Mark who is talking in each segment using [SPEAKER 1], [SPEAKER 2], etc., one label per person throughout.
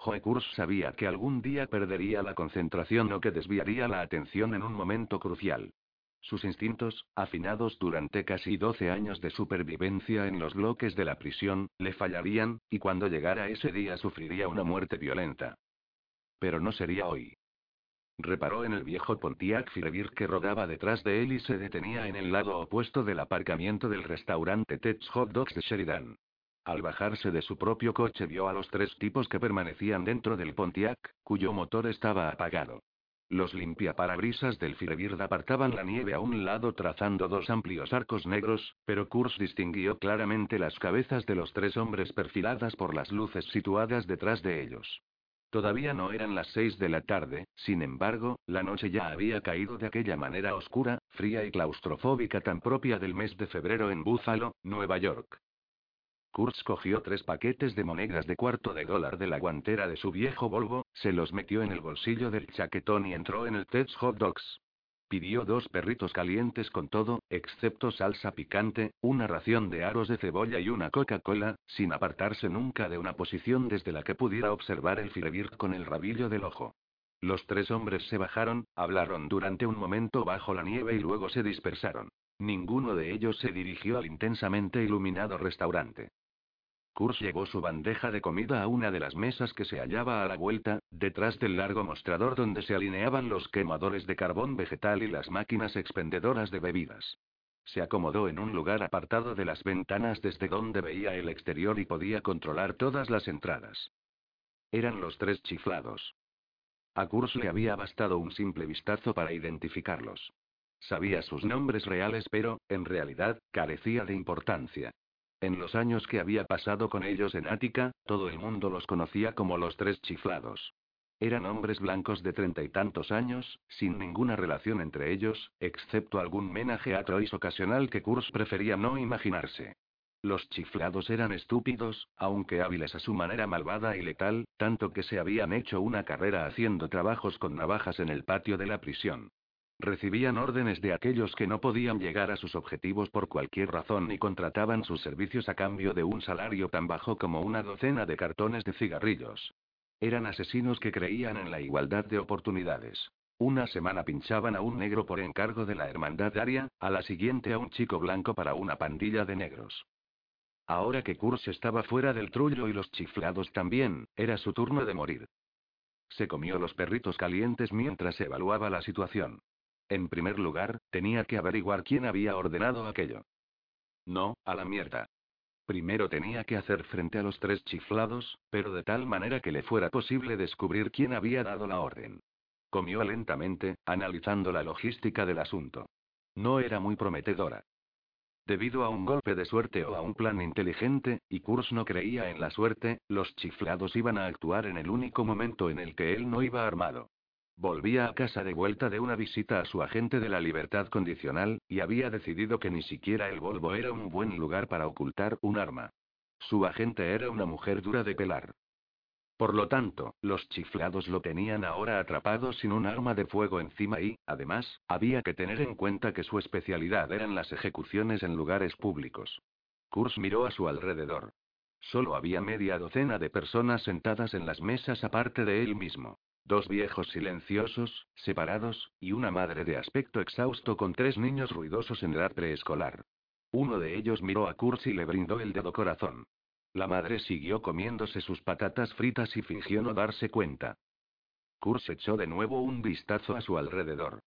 [SPEAKER 1] Joe Kurz sabía que algún día perdería la concentración o que desviaría la atención en un momento crucial. Sus instintos, afinados durante casi 12 años de supervivencia en los bloques de la prisión, le fallarían, y cuando llegara ese día sufriría una muerte violenta. Pero no sería hoy. Reparó en el viejo Pontiac Firebird que rodaba detrás de él y se detenía en el lado opuesto del aparcamiento del restaurante Ted's Hot Dogs de Sheridan. Al bajarse de su propio coche vio a los tres tipos que permanecían dentro del Pontiac, cuyo motor estaba apagado. Los limpiaparabrisas del Firebird apartaban la nieve a un lado trazando dos amplios arcos negros, pero Kurz distinguió claramente las cabezas de los tres hombres perfiladas por las luces situadas detrás de ellos. Todavía no eran las seis de la tarde, sin embargo, la noche ya había caído de aquella manera oscura, fría y claustrofóbica tan propia del mes de febrero en Buffalo, Nueva York. Kurtz cogió tres paquetes de monedas de cuarto de dólar de la guantera de su viejo Volvo, se los metió en el bolsillo del chaquetón y entró en el Ted's Hot Dogs. Pidió dos perritos calientes con todo, excepto salsa picante, una ración de aros de cebolla y una Coca-Cola, sin apartarse nunca de una posición desde la que pudiera observar el Firebird con el rabillo del ojo. Los tres hombres se bajaron, hablaron durante un momento bajo la nieve y luego se dispersaron. Ninguno de ellos se dirigió al intensamente iluminado restaurante. Kurz llevó su bandeja de comida a una de las mesas que se hallaba a la vuelta, detrás del largo mostrador donde se alineaban los quemadores de carbón vegetal y las máquinas expendedoras de bebidas. Se acomodó en un lugar apartado de las ventanas desde donde veía el exterior y podía controlar todas las entradas. Eran los tres chiflados. A Kurz le había bastado un simple vistazo para identificarlos. Sabía sus nombres reales pero, en realidad, carecía de importancia. En los años que había pasado con ellos en Ática, todo el mundo los conocía como los tres chiflados. Eran hombres blancos de treinta y tantos años, sin ninguna relación entre ellos, excepto algún menaje a Troyes ocasional que Kurz prefería no imaginarse. Los chiflados eran estúpidos, aunque hábiles a su manera malvada y letal, tanto que se habían hecho una carrera haciendo trabajos con navajas en el patio de la prisión. Recibían órdenes de aquellos que no podían llegar a sus objetivos por cualquier razón y contrataban sus servicios a cambio de un salario tan bajo como una docena de cartones de cigarrillos. Eran asesinos que creían en la igualdad de oportunidades. Una semana pinchaban a un negro por encargo de la hermandad aria, a la siguiente a un chico blanco para una pandilla de negros. Ahora que Kurz estaba fuera del trullo y los chiflados también, era su turno de morir. Se comió los perritos calientes mientras evaluaba la situación. En primer lugar, tenía que averiguar quién había ordenado aquello. No, a la mierda. Primero tenía que hacer frente a los tres chiflados, pero de tal manera que le fuera posible descubrir quién había dado la orden. Comió lentamente, analizando la logística del asunto. No era muy prometedora. Debido a un golpe de suerte o a un plan inteligente, y Kurz no creía en la suerte, los chiflados iban a actuar en el único momento en el que él no iba armado. Volvía a casa de vuelta de una visita a su agente de la libertad condicional, y había decidido que ni siquiera el Volvo era un buen lugar para ocultar un arma. Su agente era una mujer dura de pelar. Por lo tanto, los chiflados lo tenían ahora atrapado sin un arma de fuego encima y, además, había que tener en cuenta que su especialidad eran las ejecuciones en lugares públicos. Kurz miró a su alrededor. Solo había media docena de personas sentadas en las mesas aparte de él mismo. Dos viejos silenciosos, separados, y una madre de aspecto exhausto con tres niños ruidosos en edad preescolar. Uno de ellos miró a Kurz y le brindó el dedo corazón. La madre siguió comiéndose sus patatas fritas y fingió no darse cuenta. Kurz echó de nuevo un vistazo a su alrededor.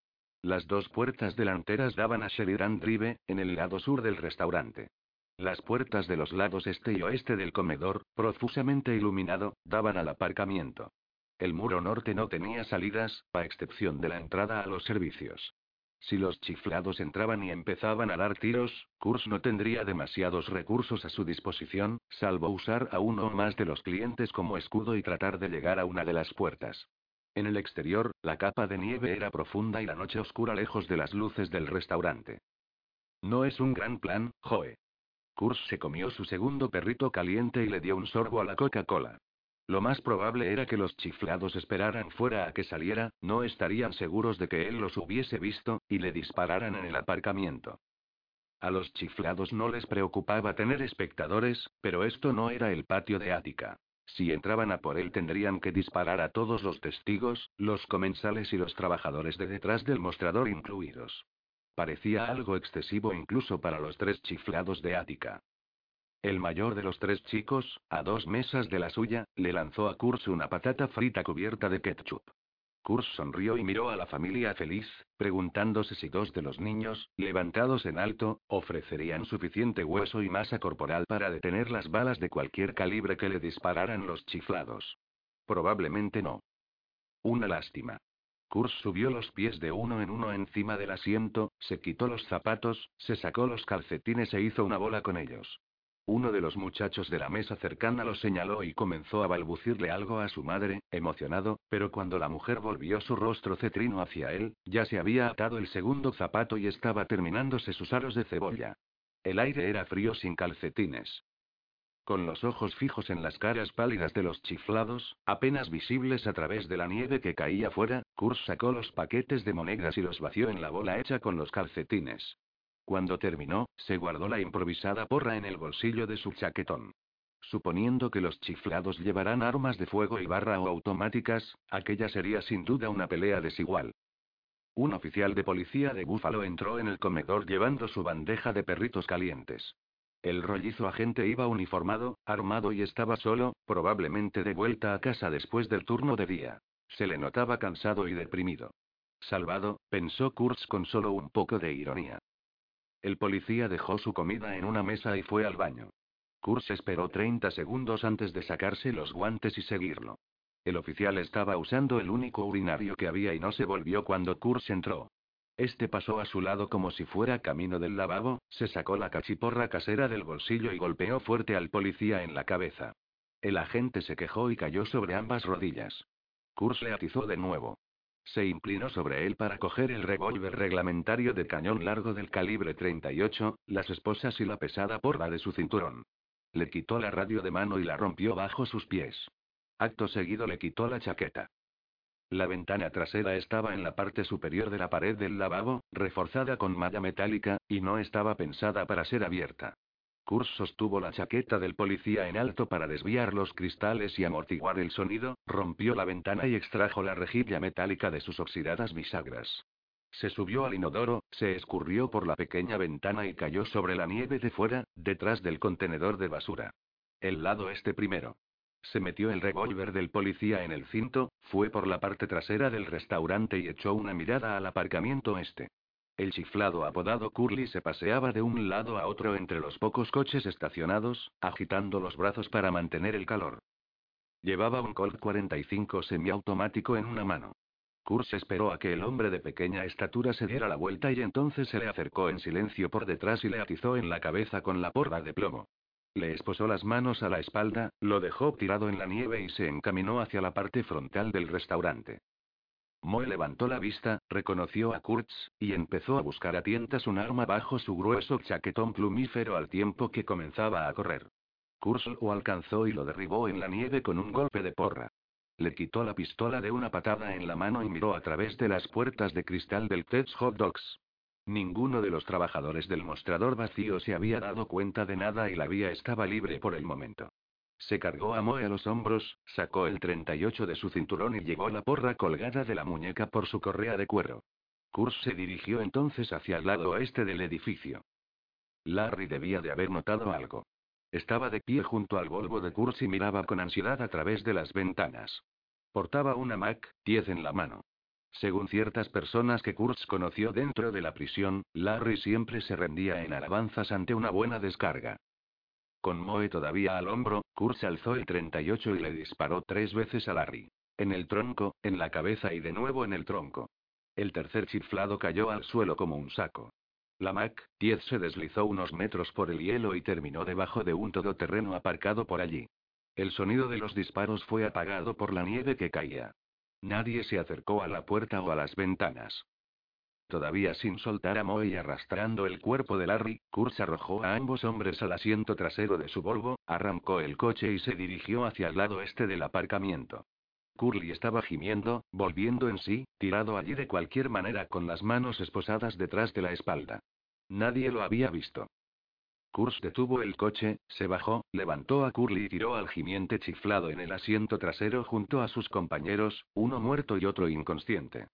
[SPEAKER 1] Las dos puertas delanteras daban a Sheridan Drive, en el lado sur del restaurante. Las puertas de los lados este y oeste del comedor, profusamente iluminado, daban al aparcamiento. El muro norte no tenía salidas, a excepción de la entrada a los servicios. Si los chiflados entraban y empezaban a dar tiros, Kurz no tendría demasiados recursos a su disposición, salvo usar a uno o más de los clientes como escudo y tratar de llegar a una de las puertas. En el exterior, la capa de nieve era profunda y la noche oscura lejos de las luces del restaurante. No es un gran plan, Joe. Kurz se comió su segundo perrito caliente y le dio un sorbo a la Coca-Cola. Lo más probable era que los chiflados esperaran fuera a que saliera, no estarían seguros de que él los hubiese visto, y le dispararan en el aparcamiento. A los chiflados no les preocupaba tener espectadores, pero esto no era el patio de Ática. Si entraban a por él tendrían que disparar a todos los testigos, los comensales y los trabajadores de detrás del mostrador incluidos. Parecía algo excesivo incluso para los tres chiflados de Ática. El mayor de los tres chicos, a dos mesas de la suya, le lanzó a Kurz una patata frita cubierta de ketchup. Kurz sonrió y miró a la familia feliz, preguntándose si dos de los niños, levantados en alto, ofrecerían suficiente hueso y masa corporal para detener las balas de cualquier calibre que le dispararan los chiflados. Probablemente no. Una lástima. Kurz subió los pies de uno en uno encima del asiento, se quitó los zapatos, se sacó los calcetines e hizo una bola con ellos. Uno de los muchachos de la mesa cercana lo señaló y comenzó a balbucirle algo a su madre, emocionado, pero cuando la mujer volvió su rostro cetrino hacia él, ya se había atado el segundo zapato y estaba terminándose sus aros de cebolla. El aire era frío sin calcetines. Con los ojos fijos en las caras pálidas de los chiflados, apenas visibles a través de la nieve que caía fuera, Kurz sacó los paquetes de monedas y los vació en la bola hecha con los calcetines. Cuando terminó, se guardó la improvisada porra en el bolsillo de su chaquetón. Suponiendo que los chiflados llevarán armas de fuego y barra o automáticas, aquella sería sin duda una pelea desigual. Un oficial de policía de Búfalo entró en el comedor llevando su bandeja de perritos calientes. El rollizo agente iba uniformado, armado y estaba solo, probablemente de vuelta a casa después del turno de día. Se le notaba cansado y deprimido. Salvado, pensó Kurtz con solo un poco de ironía. El policía dejó su comida en una mesa y fue al baño. Kurz esperó 30 segundos antes de sacarse los guantes y seguirlo. El oficial estaba usando el único urinario que había y no se volvió cuando Kurz entró. Este pasó a su lado como si fuera camino del lavabo, se sacó la cachiporra casera del bolsillo y golpeó fuerte al policía en la cabeza. El agente se quejó y cayó sobre ambas rodillas. Kurz le atizó de nuevo. Se inclinó sobre él para coger el revólver reglamentario de cañón largo del calibre 38, las esposas y la pesada porra de su cinturón. Le quitó la radio de mano y la rompió bajo sus pies. Acto seguido le quitó la chaqueta. La ventana trasera estaba en la parte superior de la pared del lavabo, reforzada con malla metálica, y no estaba pensada para ser abierta. Kurz sostuvo la chaqueta del policía en alto para desviar los cristales y amortiguar el sonido, rompió la ventana y extrajo la rejilla metálica de sus oxidadas bisagras. Se subió al inodoro, se escurrió por la pequeña ventana y cayó sobre la nieve de fuera, detrás del contenedor de basura. El lado este primero. Se metió el revólver del policía en el cinto, fue por la parte trasera del restaurante y echó una mirada al aparcamiento este. El chiflado apodado Curly se paseaba de un lado a otro entre los pocos coches estacionados, agitando los brazos para mantener el calor. Llevaba un Colt 45 semiautomático en una mano. Kurz esperó a que el hombre de pequeña estatura se diera la vuelta y entonces se le acercó en silencio por detrás y le atizó en la cabeza con la porra de plomo. Le esposó las manos a la espalda, lo dejó tirado en la nieve y se encaminó hacia la parte frontal del restaurante. Moe levantó la vista, reconoció a Kurtz, y empezó a buscar a tientas un arma bajo su grueso chaquetón plumífero al tiempo que comenzaba a correr. Kurtz lo alcanzó y lo derribó en la nieve con un golpe de porra. Le quitó la pistola de una patada en la mano y miró a través de las puertas de cristal del Ted's Hot Dogs. Ninguno de los trabajadores del mostrador vacío se había dado cuenta de nada y la vía estaba libre por el momento. Se cargó a Moe a los hombros, sacó el 38 de su cinturón y llevó la porra colgada de la muñeca por su correa de cuero. Kurz se dirigió entonces hacia el lado oeste del edificio. Larry debía de haber notado algo. Estaba de pie junto al Volvo de Kurz y miraba con ansiedad a través de las ventanas. Portaba una Mac 10 en la mano. Según ciertas personas que Kurz conoció dentro de la prisión, Larry siempre se rendía en alabanzas ante una buena descarga. Con Moe todavía al hombro, Kurz alzó el 38 y le disparó tres veces a Larry. En el tronco, en la cabeza y de nuevo en el tronco. El tercer chiflado cayó al suelo como un saco. La Mac 10 se deslizó unos metros por el hielo y terminó debajo de un todoterreno aparcado por allí. El sonido de los disparos fue apagado por la nieve que caía. Nadie se acercó a la puerta o a las ventanas. Todavía sin soltar a Moe y arrastrando el cuerpo de Larry, Kurtz arrojó a ambos hombres al asiento trasero de su Volvo, arrancó el coche y se dirigió hacia el lado este del aparcamiento. Curly estaba gimiendo, volviendo en sí, tirado allí de cualquier manera con las manos esposadas detrás de la espalda. Nadie lo había visto. Kurtz detuvo el coche, se bajó, levantó a Curly y tiró al gimiente chiflado en el asiento trasero junto a sus compañeros, uno muerto y otro inconsciente.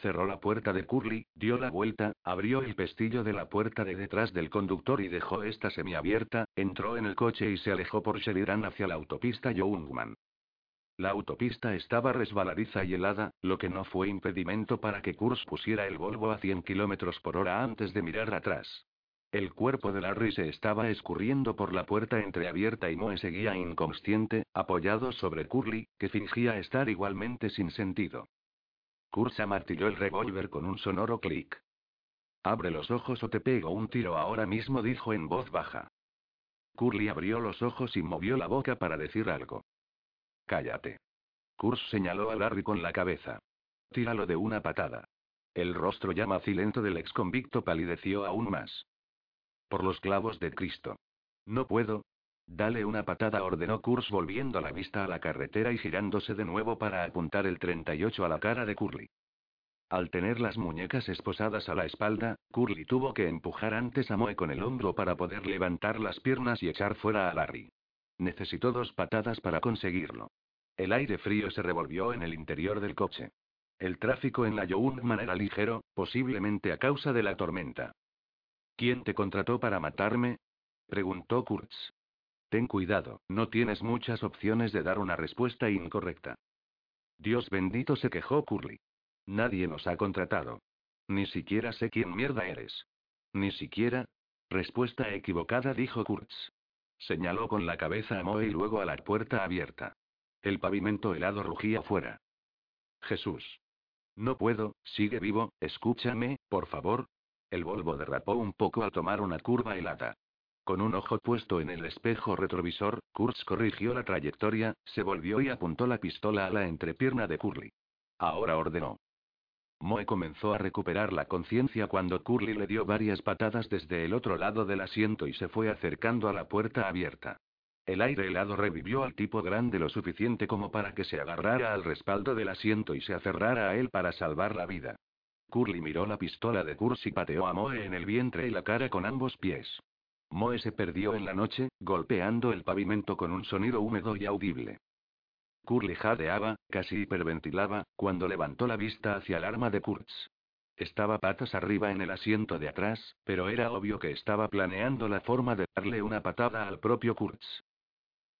[SPEAKER 1] Cerró la puerta de Curly, dio la vuelta, abrió el pestillo de la puerta de detrás del conductor y dejó esta semiabierta, entró en el coche y se alejó por Sheridan hacia la autopista Youngman. La autopista estaba resbaladiza y helada, lo que no fue impedimento para que Kurz pusiera el Volvo a 100 km por hora antes de mirar atrás. El cuerpo de Larry se estaba escurriendo por la puerta entreabierta y Moe seguía inconsciente, apoyado sobre Curly, que fingía estar igualmente sin sentido. Kurz amartilló el revólver con un sonoro clic. Abre los ojos o te pego un tiro ahora mismo, dijo en voz baja. Curly abrió los ojos y movió la boca para decir algo. Cállate. Kurz señaló a Larry con la cabeza. Tíralo de una patada. El rostro ya macilento del ex convicto palideció aún más. Por los clavos de Cristo. No puedo. Dale una patada, ordenó Kurz volviendo la vista a la carretera y girándose de nuevo para apuntar el 38 a la cara de Curly. Al tener las muñecas esposadas a la espalda, Curly tuvo que empujar antes a Moe con el hombro para poder levantar las piernas y echar fuera a Larry. Necesitó dos patadas para conseguirlo. El aire frío se revolvió en el interior del coche. El tráfico en la Youngman era ligero, posiblemente a causa de la tormenta. ¿Quién te contrató para matarme? preguntó Kurtz. Ten cuidado, no tienes muchas opciones de dar una respuesta incorrecta. Dios bendito se quejó Curly. Nadie nos ha contratado. Ni siquiera sé quién mierda eres. Ni siquiera. Respuesta equivocada, dijo Kurtz. Señaló con la cabeza a Moe y luego a la puerta abierta. El pavimento helado rugía fuera. Jesús. No puedo, sigue vivo, escúchame, por favor. El Volvo derrapó un poco al tomar una curva helada. Con un ojo puesto en el espejo retrovisor, Kurtz corrigió la trayectoria, se volvió y apuntó la pistola a la entrepierna de Curly. Ahora ordenó. Moe comenzó a recuperar la conciencia cuando Curly le dio varias patadas desde el otro lado del asiento y se fue acercando a la puerta abierta. El aire helado revivió al tipo grande lo suficiente como para que se agarrara al respaldo del asiento y se aferrara a él para salvar la vida. Curly miró la pistola de Kurtz y pateó a Moe en el vientre y la cara con ambos pies. Moe se perdió en la noche, golpeando el pavimento con un sonido húmedo y audible. Curly jadeaba, casi hiperventilaba, cuando levantó la vista hacia el arma de Kurtz. Estaba patas arriba en el asiento de atrás, pero era obvio que estaba planeando la forma de darle una patada al propio Kurtz.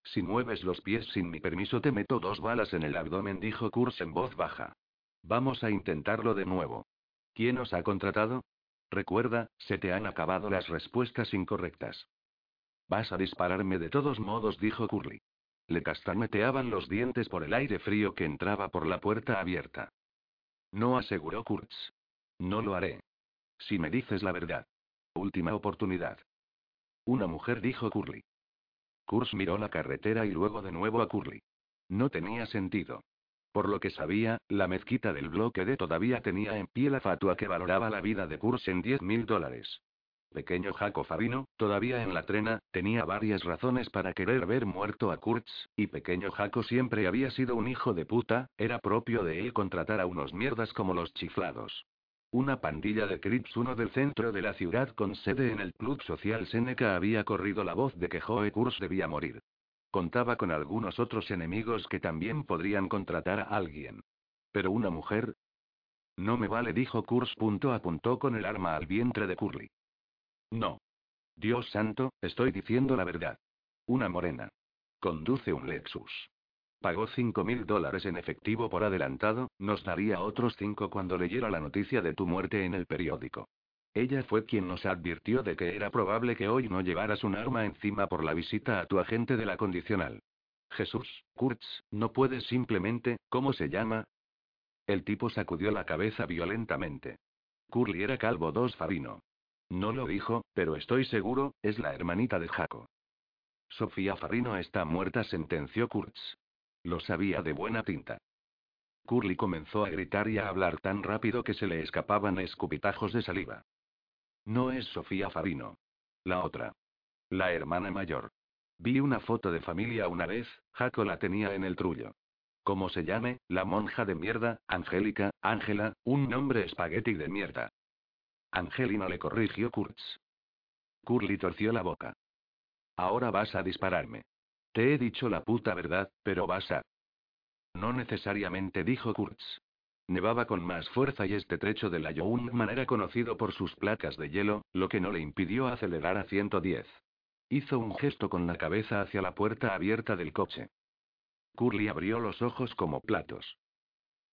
[SPEAKER 1] Si mueves los pies sin mi permiso te meto dos balas en el abdomen, dijo Kurtz en voz baja. Vamos a intentarlo de nuevo. ¿Quién os ha contratado? Recuerda, se te han acabado las respuestas incorrectas. Vas a dispararme de todos modos, dijo Curly. Le castañeteaban los dientes por el aire frío que entraba por la puerta abierta. No aseguró Kurtz. No lo haré. Si me dices la verdad. Última oportunidad. Una mujer dijo Curly. Kurtz miró la carretera y luego de nuevo a Curly. No tenía sentido. Por lo que sabía, la mezquita del bloque D todavía tenía en pie la fatua que valoraba la vida de Kurtz en 10 mil dólares. Pequeño Jaco Fabino, todavía en la trena, tenía varias razones para querer ver muerto a Kurtz, y Pequeño Jaco siempre había sido un hijo de puta, era propio de él contratar a unos mierdas como los chiflados. Una pandilla de Crips uno del centro de la ciudad con sede en el Club Social Seneca había corrido la voz de que Joe Kurtz debía morir. Contaba con algunos otros enemigos que también podrían contratar a alguien. Pero una mujer. No me vale, dijo Kurz. Apuntó con el arma al vientre de Curly. No. Dios santo, estoy diciendo la verdad. Una morena. Conduce un Lexus. Pagó cinco mil dólares en efectivo por adelantado, nos daría otros cinco cuando leyera la noticia de tu muerte en el periódico. Ella fue quien nos advirtió de que era probable que hoy no llevaras un arma encima por la visita a tu agente de la condicional. Jesús, Kurtz, no puedes simplemente, ¿cómo se llama? El tipo sacudió la cabeza violentamente. Curly era calvo dos Farino. No lo dijo, pero estoy seguro, es la hermanita de Jaco. Sofía Farino está muerta, sentenció Kurtz. Lo sabía de buena tinta. Curly comenzó a gritar y a hablar tan rápido que se le escapaban escupitajos de saliva. No es Sofía Farino. La otra. La hermana mayor. Vi una foto de familia una vez, Jaco la tenía en el trullo. Como se llame, la monja de mierda, Angélica, Ángela, un nombre espagueti de mierda. Angelina le corrigió Kurtz. Curly torció la boca. Ahora vas a dispararme. Te he dicho la puta verdad, pero vas a. No necesariamente, dijo Kurtz. Nevaba con más fuerza y este trecho de la Youngman era conocido por sus placas de hielo, lo que no le impidió acelerar a 110. Hizo un gesto con la cabeza hacia la puerta abierta del coche. Curly abrió los ojos como platos.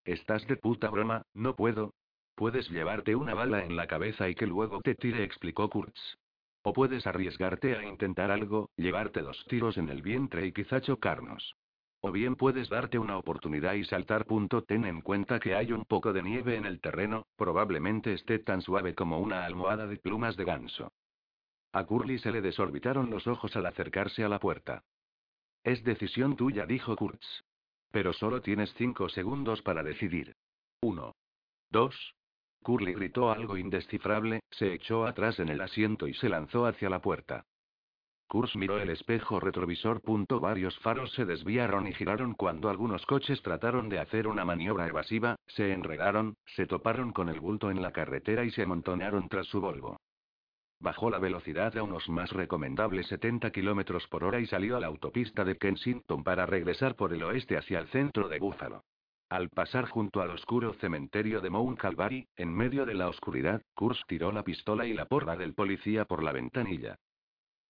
[SPEAKER 1] ¿Estás de puta broma? No puedo. Puedes llevarte una bala en la cabeza y que luego te tire, explicó Kurtz. O puedes arriesgarte a intentar algo, llevarte dos tiros en el vientre y quizá chocarnos. O bien puedes darte una oportunidad y saltar. Punto. Ten en cuenta que hay un poco de nieve en el terreno, probablemente esté tan suave como una almohada de plumas de ganso. A Curly se le desorbitaron los ojos al acercarse a la puerta. Es decisión tuya, dijo Kurtz. Pero solo tienes cinco segundos para decidir. Uno. Dos. Curly gritó algo indescifrable, se echó atrás en el asiento y se lanzó hacia la puerta. Kurz miró el espejo retrovisor. Varios faros se desviaron y giraron cuando algunos coches trataron de hacer una maniobra evasiva, se enredaron, se toparon con el bulto en la carretera y se amontonaron tras su Volvo. Bajó la velocidad a unos más recomendables 70 km por hora y salió a la autopista de Kensington para regresar por el oeste hacia el centro de Buffalo. Al pasar junto al oscuro cementerio de Mount Calvary, en medio de la oscuridad, Kurz tiró la pistola y la porra del policía por la ventanilla.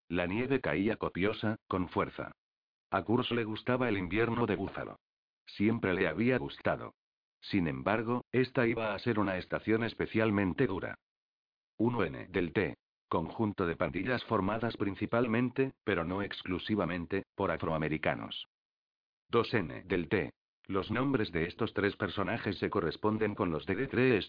[SPEAKER 1] La nieve caía copiosa, con fuerza. A Kurz le gustaba el invierno de Búfalo. Siempre le había gustado. Sin embargo, esta iba a ser una estación especialmente dura. 1N del T. Conjunto de pandillas formadas principalmente, pero no exclusivamente, por afroamericanos. 2N del T. Los nombres de estos tres personajes se corresponden con los de The Three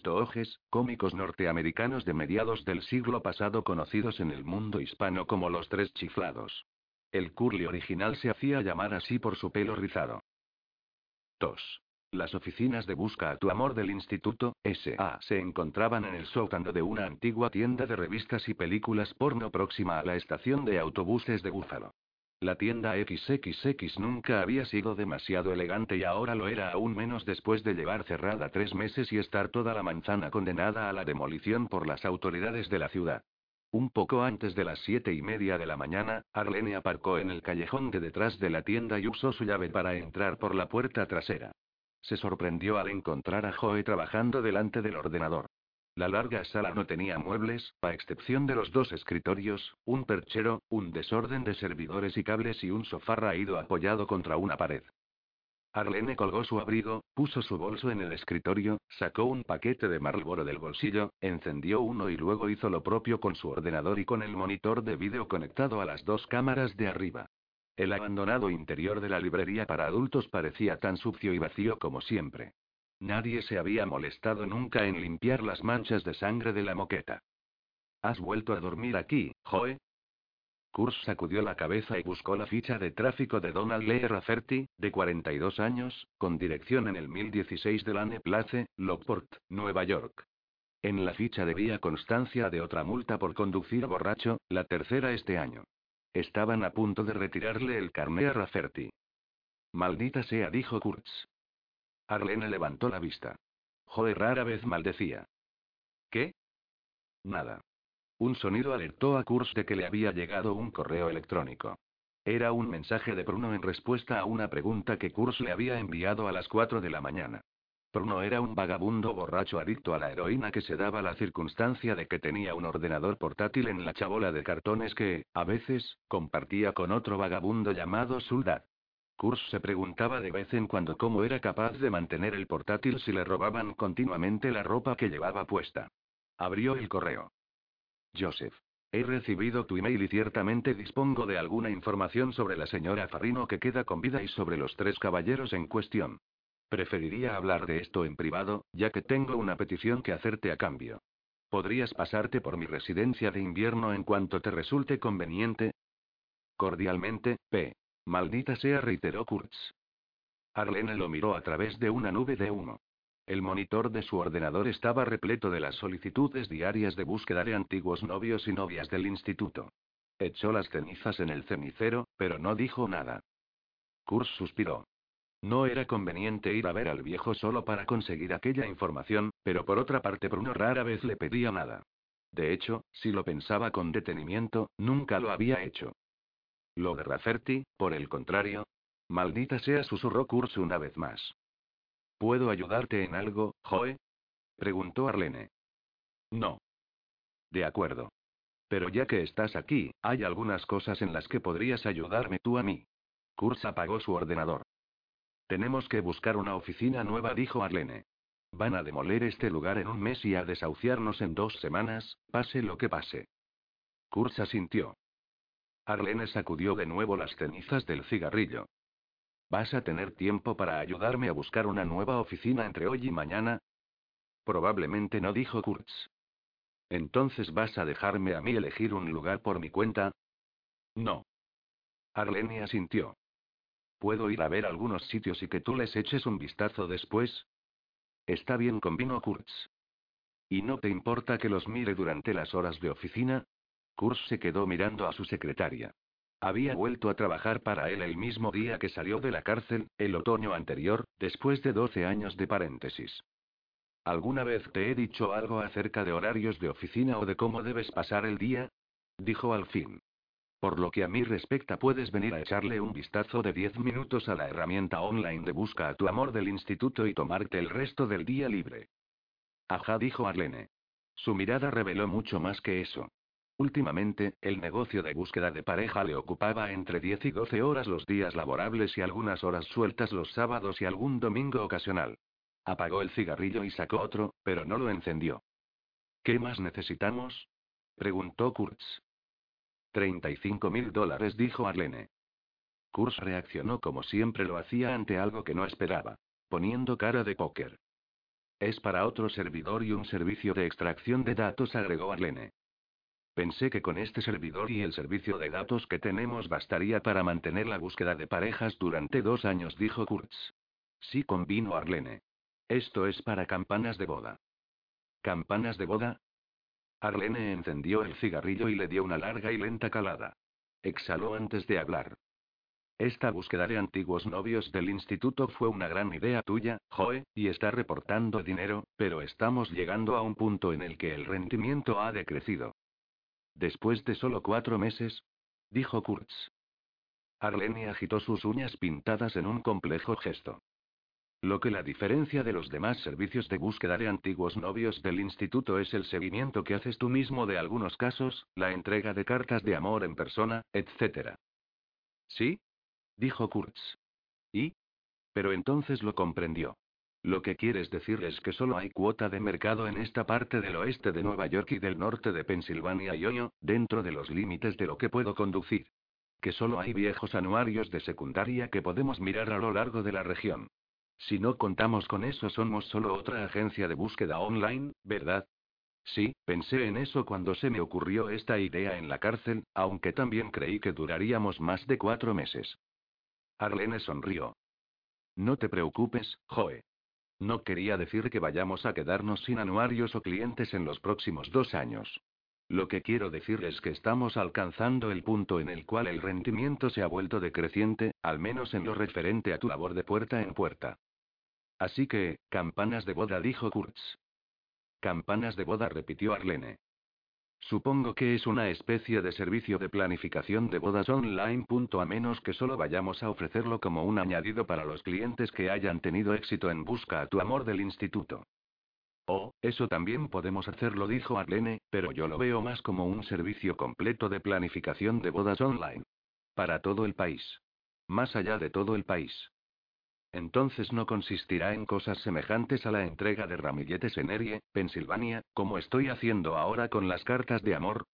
[SPEAKER 1] cómicos norteamericanos de mediados del siglo pasado conocidos en el mundo hispano como los Tres Chiflados. El Curly original se hacía llamar así por su pelo rizado. 2. Las oficinas de Busca a tu Amor del Instituto, S.A. se encontraban en el sótano de una antigua tienda de revistas y películas porno próxima a la estación de autobuses de Búfalo. La tienda XXX nunca había sido demasiado elegante y ahora lo era aún menos después de llevar cerrada tres meses y estar toda la manzana condenada a la demolición por las autoridades de la ciudad. Un poco antes de las siete y media de la mañana, Arlene aparcó en el callejón de detrás de la tienda y usó su llave para entrar por la puerta trasera. Se sorprendió al encontrar a Joe trabajando delante del ordenador. La larga sala no tenía muebles, a excepción de los dos escritorios, un perchero, un desorden de servidores y cables y un sofá raído apoyado contra una pared. Arlene colgó su abrigo, puso su bolso en el escritorio, sacó un paquete de Marlboro del bolsillo, encendió uno y luego hizo lo propio con su ordenador y con el monitor de vídeo conectado a las dos cámaras de arriba. El abandonado interior de la librería para adultos parecía tan sucio y vacío como siempre. Nadie se había molestado nunca en limpiar las manchas de sangre de la moqueta. ¿Has vuelto a dormir aquí, Joe? Kurz sacudió la cabeza y buscó la ficha de tráfico de Donald Lee Rafferty, de 42 años, con dirección en el 1016 de Lane Place, Lockport, Nueva York. En la ficha debía constancia de otra multa por conducir borracho, la tercera este año. Estaban a punto de retirarle el carné a Rafferty. Maldita sea, dijo Kurtz. Arlene levantó la vista. Joe rara vez maldecía. ¿Qué? Nada. Un sonido alertó a Kurz de que le había llegado un correo electrónico. Era un mensaje de Bruno en respuesta a una pregunta que Kurz le había enviado a las 4 de la mañana. Bruno era un vagabundo borracho adicto a la heroína que se daba la circunstancia de que tenía un ordenador portátil en la chabola de cartones que, a veces, compartía con otro vagabundo llamado Suldat. Kurz se preguntaba de vez en cuando cómo era capaz de mantener el portátil si le robaban continuamente la ropa que llevaba puesta. Abrió el correo. Joseph. He recibido tu email y ciertamente dispongo de alguna información sobre la señora Farrino que queda con vida y sobre los tres caballeros en cuestión. Preferiría hablar de esto en privado, ya que tengo una petición que hacerte a cambio. ¿Podrías pasarte por mi residencia de invierno en cuanto te resulte conveniente? Cordialmente, P. Maldita sea, reiteró Kurtz. Arlene lo miró a través de una nube de humo. El monitor de su ordenador estaba repleto de las solicitudes diarias de búsqueda de antiguos novios y novias del instituto. Echó las cenizas en el cenicero, pero no dijo nada. Kurtz suspiró. No era conveniente ir a ver al viejo solo para conseguir aquella información, pero por otra parte Bruno rara vez le pedía nada. De hecho, si lo pensaba con detenimiento, nunca lo había hecho. Lo de Rafferty, por el contrario. Maldita sea, susurró Kurz una vez más. ¿Puedo ayudarte en algo, Joe? preguntó Arlene. No. De acuerdo. Pero ya que estás aquí, hay algunas cosas en las que podrías ayudarme tú a mí. Kurz apagó su ordenador. Tenemos que buscar una oficina nueva, dijo Arlene. Van a demoler este lugar en un mes y a desahuciarnos en dos semanas, pase lo que pase. Kurz asintió. Arlene sacudió de nuevo las cenizas del cigarrillo. ¿Vas a tener tiempo para ayudarme a buscar una nueva oficina entre hoy y mañana? Probablemente no, dijo Kurtz. Entonces vas a dejarme a mí elegir un lugar por mi cuenta? No. Arlene asintió. ¿Puedo ir a ver algunos sitios y que tú les eches un vistazo después? Está bien, convino Kurtz. ¿Y no te importa que los mire durante las horas de oficina? Kurtz se quedó mirando a su secretaria. Había vuelto a trabajar para él el mismo día que salió de la cárcel, el otoño anterior, después de 12 años de paréntesis. ¿Alguna vez te he dicho algo acerca de horarios de oficina o de cómo debes pasar el día? Dijo al fin. Por lo que a mí respecta, puedes venir a echarle un vistazo de 10 minutos a la herramienta online de busca a tu amor del instituto y tomarte el resto del día libre. Ajá, dijo Arlene. Su mirada reveló mucho más que eso. Últimamente, el negocio de búsqueda de pareja le ocupaba entre 10 y 12 horas los días laborables y algunas horas sueltas los sábados y algún domingo ocasional. Apagó el cigarrillo y sacó otro, pero no lo encendió. ¿Qué más necesitamos? preguntó Kurtz. 35 mil dólares, dijo Arlene. Kurz reaccionó como siempre lo hacía ante algo que no esperaba, poniendo cara de póker. Es para otro servidor y un servicio de extracción de datos, agregó Arlene. Pensé que con este servidor y el servicio de datos que tenemos bastaría para mantener la búsqueda de parejas durante dos años, dijo Kurtz. Sí, convino Arlene. Esto es para campanas de boda. ¿Campanas de boda? Arlene encendió el cigarrillo y le dio una larga y lenta calada. Exhaló antes de hablar. Esta búsqueda de antiguos novios del instituto fue una gran idea tuya, Joe, y está reportando dinero, pero estamos llegando a un punto en el que el rendimiento ha decrecido. Después de solo cuatro meses, dijo Kurtz. Arlene agitó sus uñas pintadas en un complejo gesto. Lo que la diferencia de los demás servicios de búsqueda de antiguos novios del instituto es el seguimiento que haces tú mismo de algunos casos, la entrega de cartas de amor en persona, etc. ¿Sí? dijo Kurtz. ¿Y? Pero entonces lo comprendió. Lo que quieres decir es que solo hay cuota de mercado en esta parte del oeste de Nueva York y del norte de Pensilvania y Ohio, dentro de los límites de lo que puedo conducir. Que solo hay viejos anuarios de secundaria que podemos mirar a lo largo de la región. Si no contamos con eso, somos solo otra agencia de búsqueda online, ¿verdad? Sí, pensé en eso cuando se me ocurrió esta idea en la cárcel, aunque también creí que duraríamos más de cuatro meses. Arlene sonrió. No te preocupes, Joe. No quería decir que vayamos a quedarnos sin anuarios o clientes en los próximos dos años. Lo que quiero decir es que estamos alcanzando el punto en el cual el rendimiento se ha vuelto decreciente, al menos en lo referente a tu labor de puerta en puerta. Así que, campanas de boda, dijo Kurtz. Campanas de boda, repitió Arlene. Supongo que es una especie de servicio de planificación de bodas online. a menos que solo vayamos a ofrecerlo como un añadido para los clientes que hayan tenido éxito en busca a tu amor del instituto. Oh, eso también podemos hacerlo, dijo Arlene, pero yo lo veo más como un servicio completo de planificación de bodas online. Para todo el país. Más allá de todo el país. Entonces no consistirá en cosas semejantes a la entrega de ramilletes en Erie, Pensilvania, como estoy haciendo ahora con las cartas de amor.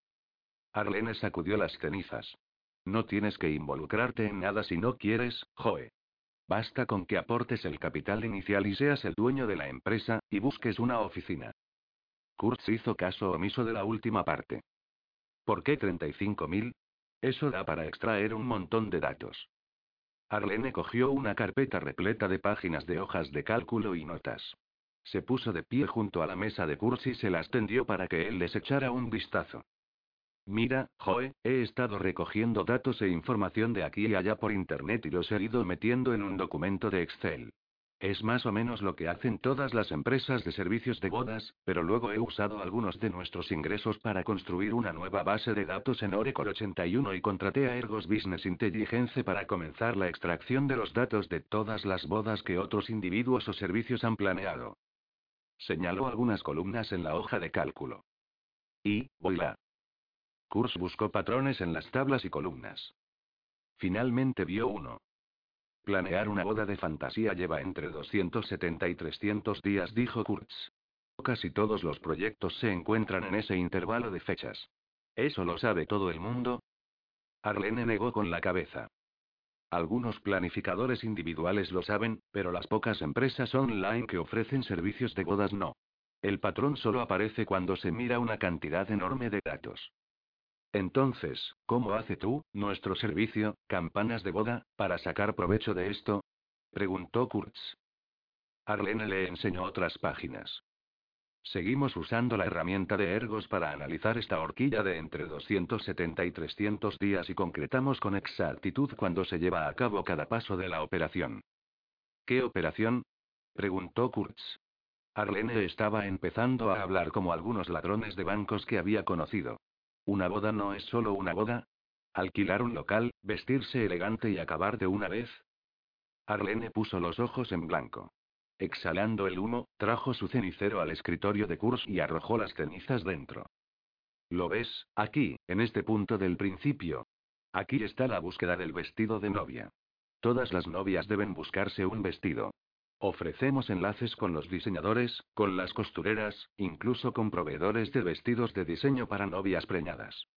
[SPEAKER 1] Arlene sacudió las cenizas. No tienes que involucrarte en nada si no quieres, Joe. Basta con que aportes el capital inicial y seas el dueño de la empresa, y busques una oficina. Kurtz hizo caso omiso de la última parte. ¿Por qué 35.000? Eso da para extraer un montón de datos. Arlene cogió una carpeta repleta de páginas de hojas de cálculo y notas. Se puso de pie junto a la mesa de Kurtz y se las tendió para que él les echara un vistazo. Mira, Joe, he estado recogiendo datos e información de aquí y allá por internet y los he ido metiendo en un documento de Excel. Es más o menos lo que hacen todas las empresas de servicios de bodas, pero luego he usado algunos de nuestros ingresos para construir una nueva base de datos en Oracle 81 y contraté a Ergos Business Intelligence para comenzar la extracción de los datos de todas las bodas que otros individuos o servicios han planeado. Señaló algunas columnas en la hoja de cálculo. Y, voila. Kurz buscó patrones en las tablas y columnas. Finalmente vio uno. Planear una boda de fantasía lleva entre 270 y 300 días, dijo Kurtz. Casi todos los proyectos se encuentran en ese intervalo de fechas. ¿Eso lo sabe todo el mundo? Arlene negó con la cabeza. Algunos planificadores individuales lo saben, pero las pocas empresas online que ofrecen servicios de bodas no. El patrón solo aparece cuando se mira una cantidad enorme de datos. Entonces, ¿cómo hace tú, nuestro servicio, campanas de boda, para sacar provecho de esto? preguntó Kurtz. Arlene le enseñó otras páginas. Seguimos usando la herramienta de Ergos para analizar esta horquilla de entre 270 y 300 días y concretamos con exactitud cuando se lleva a cabo cada paso de la operación. ¿Qué operación? preguntó Kurtz. Arlene estaba empezando a hablar como algunos ladrones de bancos que había conocido. ¿Una boda no es solo una boda? ¿Alquilar un local, vestirse elegante y acabar de una vez? Arlene puso los ojos en blanco. Exhalando el humo, trajo su cenicero al escritorio de Kurs y arrojó las cenizas dentro. ¿Lo ves, aquí, en este punto del principio? Aquí está la búsqueda del vestido de novia. Todas las novias deben buscarse un vestido. Ofrecemos enlaces con los diseñadores, con las costureras, incluso con proveedores de vestidos de diseño para novias preñadas.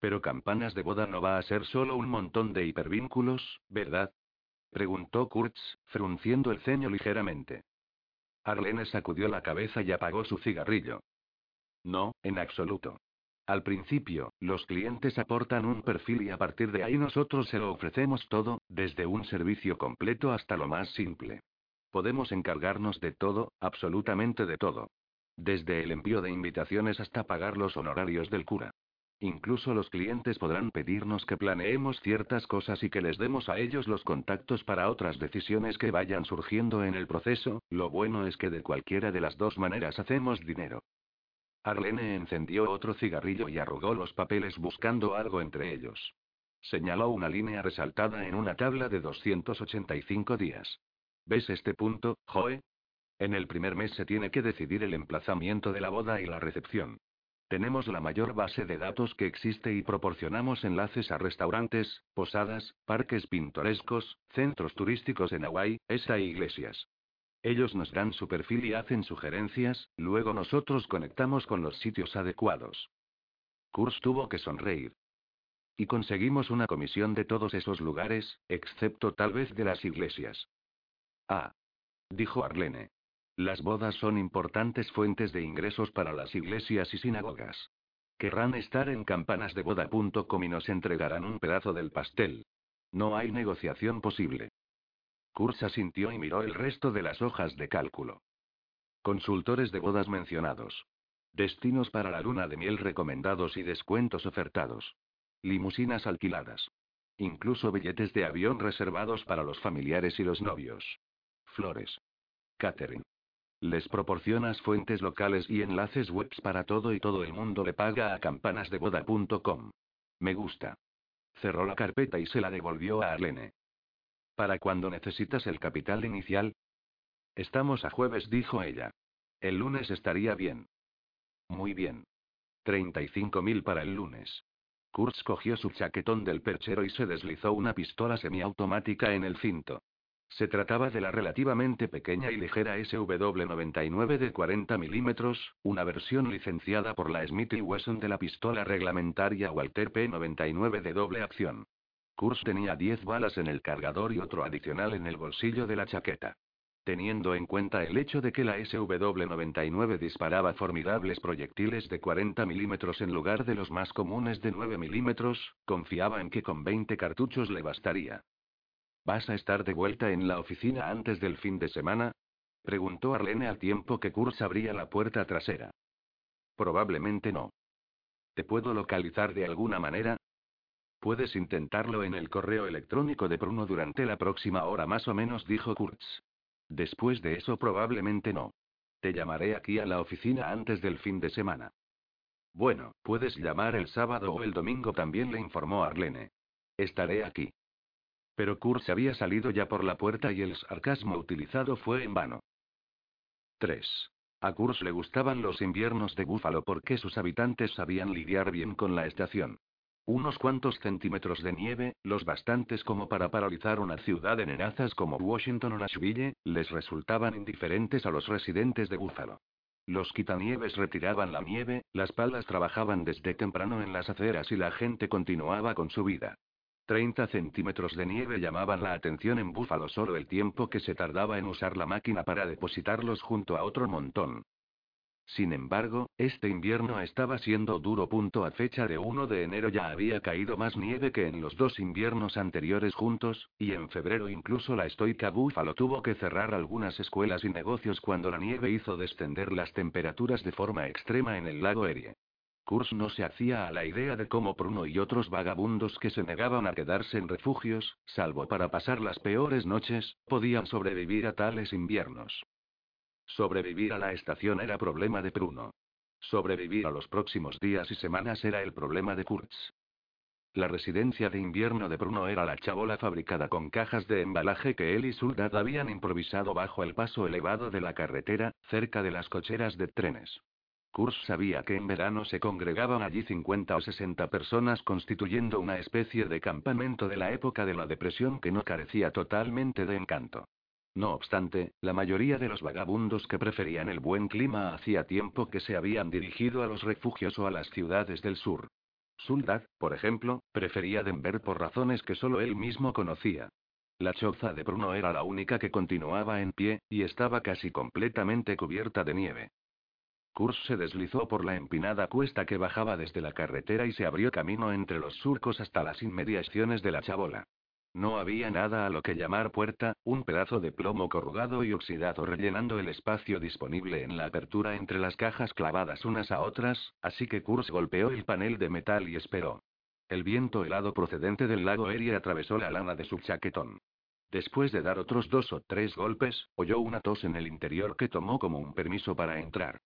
[SPEAKER 1] Pero campanas de boda no va a ser solo un montón de hipervínculos, ¿verdad? Preguntó Kurtz, frunciendo el ceño ligeramente. Arlene sacudió la cabeza y apagó su cigarrillo. No, en absoluto. Al principio, los clientes aportan un perfil y a partir de ahí nosotros se lo ofrecemos todo, desde un servicio completo hasta lo más simple. Podemos encargarnos de todo, absolutamente de todo. Desde el envío de invitaciones hasta pagar los honorarios del cura. Incluso los clientes podrán pedirnos que planeemos ciertas cosas y que les demos a ellos los contactos para otras decisiones que vayan surgiendo en el proceso, lo bueno es que de cualquiera de las dos maneras hacemos dinero. Arlene encendió otro cigarrillo y arrugó los papeles buscando algo entre ellos. Señaló una línea resaltada en una tabla de 285 días. ¿Ves este punto, Joe? En el primer mes se tiene que decidir el emplazamiento de la boda y la recepción. Tenemos la mayor base de datos que existe y proporcionamos enlaces a restaurantes, posadas, parques pintorescos, centros turísticos en Hawaii, esta iglesias. Ellos nos dan su perfil y hacen sugerencias, luego nosotros conectamos con los sitios adecuados. Kurz tuvo que sonreír. Y conseguimos una comisión de todos esos lugares, excepto tal vez de las iglesias. Ah. Dijo Arlene. Las bodas son importantes fuentes de ingresos para las iglesias y sinagogas. Querrán estar en campanasdeboda.com y nos entregarán un pedazo del pastel. No hay negociación posible. Kurz asintió y miró el resto de las hojas de cálculo. Consultores de bodas mencionados. Destinos para la luna de miel recomendados y descuentos ofertados. Limusinas alquiladas. Incluso billetes de avión reservados para los familiares y los novios. Flores. Catherine. Les proporcionas fuentes locales y enlaces webs para todo y todo el mundo le paga a campanasdeboda.com. Me gusta. Cerró la carpeta y se la devolvió a Arlene. ¿Para cuando necesitas el capital inicial? Estamos a jueves, dijo ella. El lunes estaría bien. Muy bien. 35.000 para el lunes. Kurtz cogió su chaquetón del perchero y se deslizó una pistola semiautomática en el cinto. Se trataba de la relativamente pequeña y ligera SW99 de 40 milímetros, una versión licenciada por la Smith Wesson de la pistola reglamentaria Walter P99 de doble acción. Kurz tenía 10 balas en el cargador y otro adicional en el bolsillo de la chaqueta. Teniendo en cuenta el hecho de que la SW-99 disparaba formidables proyectiles de 40 milímetros en lugar de los más comunes de 9 milímetros, confiaba en que con 20 cartuchos le bastaría. ¿Vas a estar de vuelta en la oficina antes del fin de semana? preguntó Arlene al tiempo que Kurz abría la puerta trasera. Probablemente no. ¿Te puedo localizar de alguna manera? Puedes intentarlo en el correo electrónico de Bruno durante la próxima hora más o menos, dijo Kurtz. Después de eso probablemente no. Te llamaré aquí a la oficina antes del fin de semana. Bueno, puedes llamar el sábado o el domingo también le informó Arlene. Estaré aquí. Pero Kurz había salido ya por la puerta y el sarcasmo utilizado fue en vano. 3. A Kurz le gustaban los inviernos de Búfalo porque sus habitantes sabían lidiar bien con la estación. Unos cuantos centímetros de nieve, los bastantes como para paralizar una ciudad en enazas como Washington o Nashville, les resultaban indiferentes a los residentes de Búfalo. Los quitanieves retiraban la nieve, las palas trabajaban desde temprano en las aceras y la gente continuaba con su vida. 30 centímetros de nieve llamaban la atención en Búfalo solo el tiempo que se tardaba en usar la máquina para depositarlos junto a otro montón. Sin embargo, este invierno estaba siendo duro. Punto a fecha de 1 de enero ya había caído más nieve que en los dos inviernos anteriores juntos, y en febrero incluso la estoica Búfalo tuvo que cerrar algunas escuelas y negocios cuando la nieve hizo descender las temperaturas de forma extrema en el lago Erie. Kurz no se hacía a la idea de cómo Bruno y otros vagabundos que se negaban a quedarse en refugios, salvo para pasar las peores noches, podían sobrevivir a tales inviernos. Sobrevivir a la estación era problema de Bruno. Sobrevivir a los próximos días y semanas era el problema de Kurtz. La residencia de invierno de Bruno era la chabola fabricada con cajas de embalaje que él y Suldad habían improvisado bajo el paso elevado de la carretera, cerca de las cocheras de trenes. Kurz sabía que en verano se congregaban allí 50 o 60 personas constituyendo una especie de campamento de la época de la depresión que no carecía totalmente de encanto. No obstante, la mayoría de los vagabundos que preferían el buen clima hacía tiempo que se habían dirigido a los refugios o a las ciudades del sur. Suldad, por ejemplo, prefería Denver por razones que solo él mismo conocía. La choza de Bruno era la única que continuaba en pie, y estaba casi completamente cubierta de nieve. Kurs se deslizó por la empinada cuesta que bajaba desde la carretera y se abrió camino entre los surcos hasta las inmediaciones de la chabola. No había nada a lo que llamar puerta, un pedazo de plomo corrugado y oxidado rellenando el espacio disponible en la apertura entre las cajas clavadas unas a otras, así que Kurz golpeó el panel de metal y esperó. El viento helado procedente del lago Erie atravesó la lana de su chaquetón. Después de dar otros dos o tres golpes, oyó una tos en el interior que tomó como un permiso para entrar.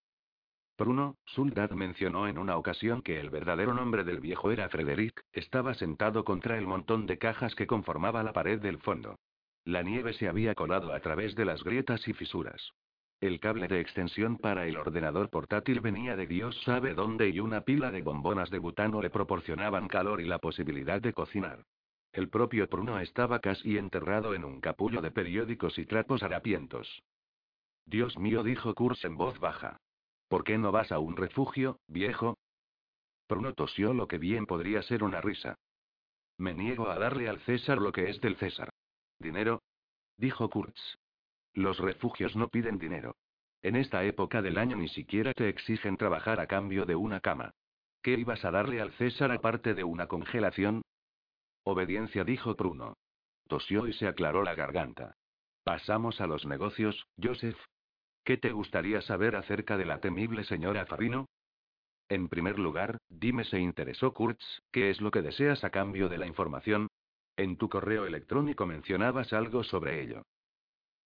[SPEAKER 1] Bruno, Suldad mencionó en una ocasión que el verdadero nombre del viejo era Frederick, estaba sentado contra el montón de cajas que conformaba la pared del fondo. La nieve se había colado a través de las grietas y fisuras. El cable de extensión para el ordenador portátil venía de Dios sabe dónde y una pila de bombonas de butano le proporcionaban calor y la posibilidad de cocinar. El propio Bruno estaba casi enterrado en un capullo de periódicos y trapos harapientos. Dios mío, dijo Kurz en voz baja. ¿Por qué no vas a un refugio, viejo? Bruno tosió lo que bien podría ser una risa. Me niego a darle al César lo que es del César. ¿Dinero? Dijo Kurtz. Los refugios no piden dinero. En esta época del año ni siquiera te exigen trabajar a cambio de una cama. ¿Qué ibas a darle al César aparte de una congelación? Obediencia, dijo Bruno. Tosió y se aclaró la garganta. Pasamos a los negocios, Joseph, ¿Qué te gustaría saber acerca de la temible señora Farino? En primer lugar, dime, se interesó Kurtz, ¿qué es lo que deseas a cambio de la información? En tu correo electrónico mencionabas algo sobre ello.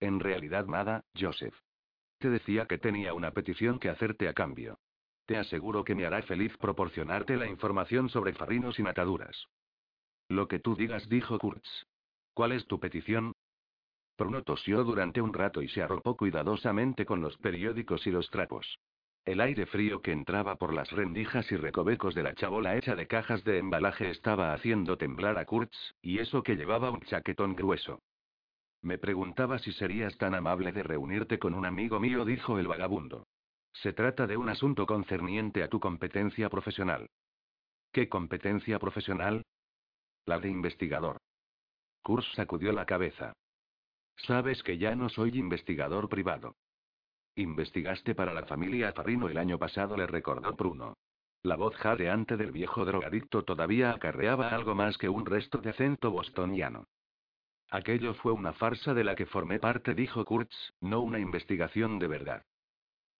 [SPEAKER 1] En realidad nada, Joseph. Te decía que tenía una petición que hacerte a cambio. Te aseguro que me hará feliz proporcionarte la información sobre Farino sin ataduras. Lo que tú digas, dijo Kurtz. ¿Cuál es tu petición? Bruno tosió durante un rato y se arropó cuidadosamente con los periódicos y los trapos. El aire frío que entraba por las rendijas y recovecos de la chabola hecha de cajas de embalaje estaba haciendo temblar a Kurtz, y eso que llevaba un chaquetón grueso. Me preguntaba si serías tan amable de reunirte con un amigo mío, dijo el vagabundo. Se trata de un asunto concerniente a tu competencia profesional. ¿Qué competencia profesional? La de investigador. Kurz sacudió la cabeza. Sabes que ya no soy investigador privado. Investigaste para la familia Farrino el año pasado, le recordó Bruno. La voz jadeante del viejo drogadicto todavía acarreaba algo más que un resto de acento bostoniano. Aquello fue una farsa de la que formé parte, dijo Kurtz, no una investigación de verdad.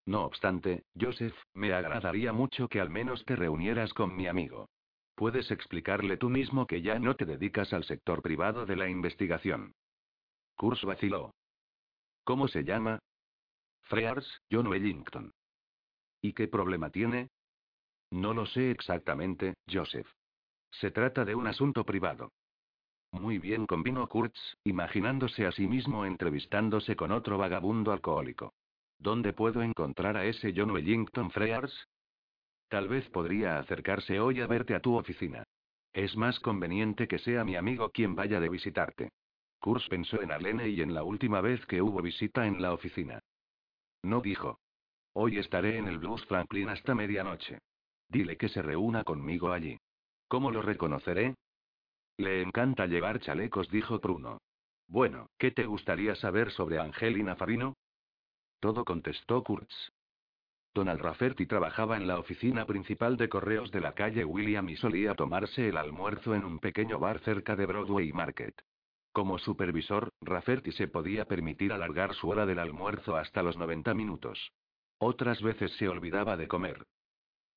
[SPEAKER 1] No obstante, Joseph, me agradaría mucho que al menos te reunieras con mi amigo. Puedes explicarle tú mismo que ya no te dedicas al sector privado de la investigación. Kurtz vaciló. ¿Cómo se llama? Frears, John Wellington. ¿Y qué problema tiene? No lo sé exactamente, Joseph. Se trata de un asunto privado. Muy bien, convino Kurtz, imaginándose a sí mismo entrevistándose con otro vagabundo alcohólico. ¿Dónde puedo encontrar a ese John Wellington Frears? Tal vez podría acercarse hoy a verte a tu oficina. Es más conveniente que sea mi amigo quien vaya de visitarte. Kurtz pensó en Arlene y en la última vez que hubo visita en la oficina. No dijo. Hoy estaré en el Blues Franklin hasta medianoche. Dile que se reúna conmigo allí. ¿Cómo lo reconoceré? Le encanta llevar chalecos, dijo Bruno. Bueno, ¿qué te gustaría saber sobre Angelina Farino? Todo contestó Kurtz. Donald Rafferty trabajaba en la oficina principal de correos de la calle William y solía tomarse el almuerzo en un pequeño bar cerca de Broadway Market. Como supervisor, Rafferty se podía permitir alargar su hora del almuerzo hasta los 90 minutos. Otras veces se olvidaba de comer.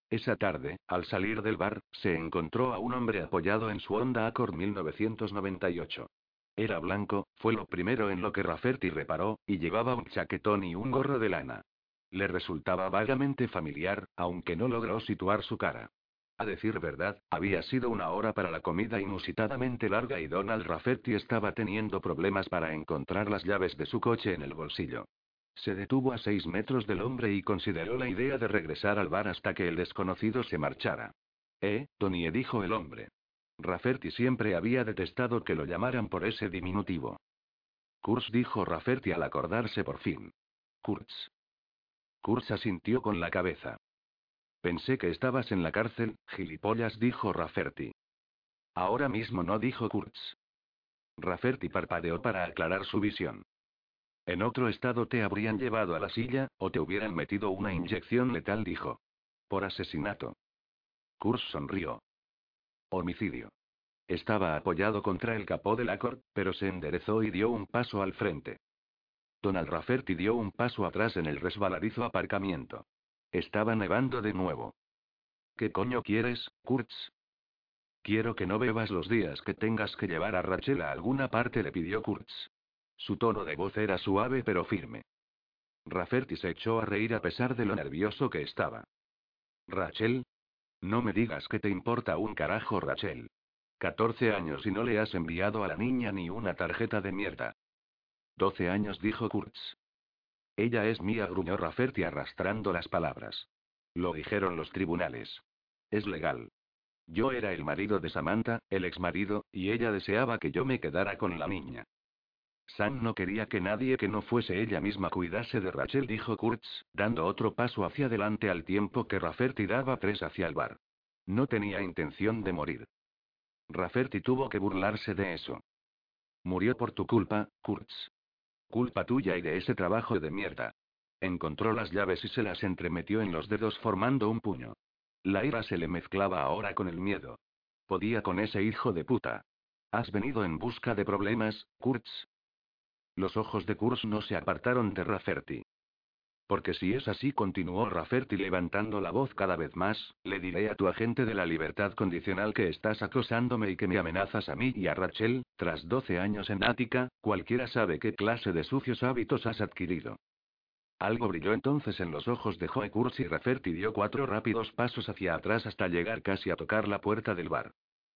[SPEAKER 1] Esa tarde, al salir del bar, se encontró a un hombre apoyado en su Honda Accord 1998. Era blanco, fue lo primero en lo que Rafferty reparó, y llevaba un chaquetón y un gorro de lana. Le resultaba vagamente familiar, aunque no logró situar su cara. A decir verdad, había sido una hora para la comida inusitadamente larga y Donald Rafferty estaba teniendo problemas para encontrar las llaves de su coche en el bolsillo. Se detuvo a seis metros del hombre y consideró la idea de regresar al bar hasta que el desconocido se marchara. Eh, Tony, dijo el hombre. Rafferty siempre había detestado que lo llamaran por ese diminutivo. Kurz dijo Rafferty al acordarse por fin. Kurz. Kurz asintió con la cabeza. Pensé que estabas en la cárcel, gilipollas, dijo Rafferty. Ahora mismo no, dijo Kurtz. Rafferty parpadeó para aclarar su visión. En otro estado te habrían llevado a la silla, o te hubieran metido una inyección letal, dijo. Por asesinato. Kurtz sonrió. Homicidio. Estaba apoyado contra el capó del Accord, pero se enderezó y dio un paso al frente. Donald Rafferty dio un paso atrás en el resbaladizo aparcamiento. Estaba nevando de nuevo. ¿Qué coño quieres, Kurtz? Quiero que no bebas los días que tengas que llevar a Rachel a alguna parte, le pidió Kurtz. Su tono de voz era suave pero firme. Rafferty se echó a reír a pesar de lo nervioso que estaba. ¿Rachel? No me digas que te importa un carajo, Rachel. 14 años y no le has enviado a la niña ni una tarjeta de mierda. 12 años, dijo Kurtz. Ella es mía, gruñó Rafferty arrastrando las palabras. Lo dijeron los tribunales. Es legal. Yo era el marido de Samantha, el exmarido, y ella deseaba que yo me quedara con la niña. Sam no quería que nadie que no fuese ella misma cuidase de Rachel, dijo Kurtz, dando otro paso hacia adelante al tiempo que Rafferty daba tres hacia el bar. No tenía intención de morir. Rafferty tuvo que burlarse de eso. Murió por tu culpa, Kurtz. Culpa tuya y de ese trabajo de mierda. Encontró las llaves y se las entremetió en los dedos formando un puño. La ira se le mezclaba ahora con el miedo. Podía con ese hijo de puta. ¿Has venido en busca de problemas, Kurtz? Los ojos de Kurtz no se apartaron de Rafferty. Porque si es así, continuó Rafferty levantando la voz cada vez más, le diré a tu agente de la libertad condicional que estás acosándome y que me amenazas a mí y a Rachel, tras 12 años en Ática, cualquiera sabe qué clase de sucios hábitos has adquirido. Algo brilló entonces en los ojos de Joe Kurtz y Rafferty dio cuatro rápidos pasos hacia atrás hasta llegar casi a tocar la puerta del bar.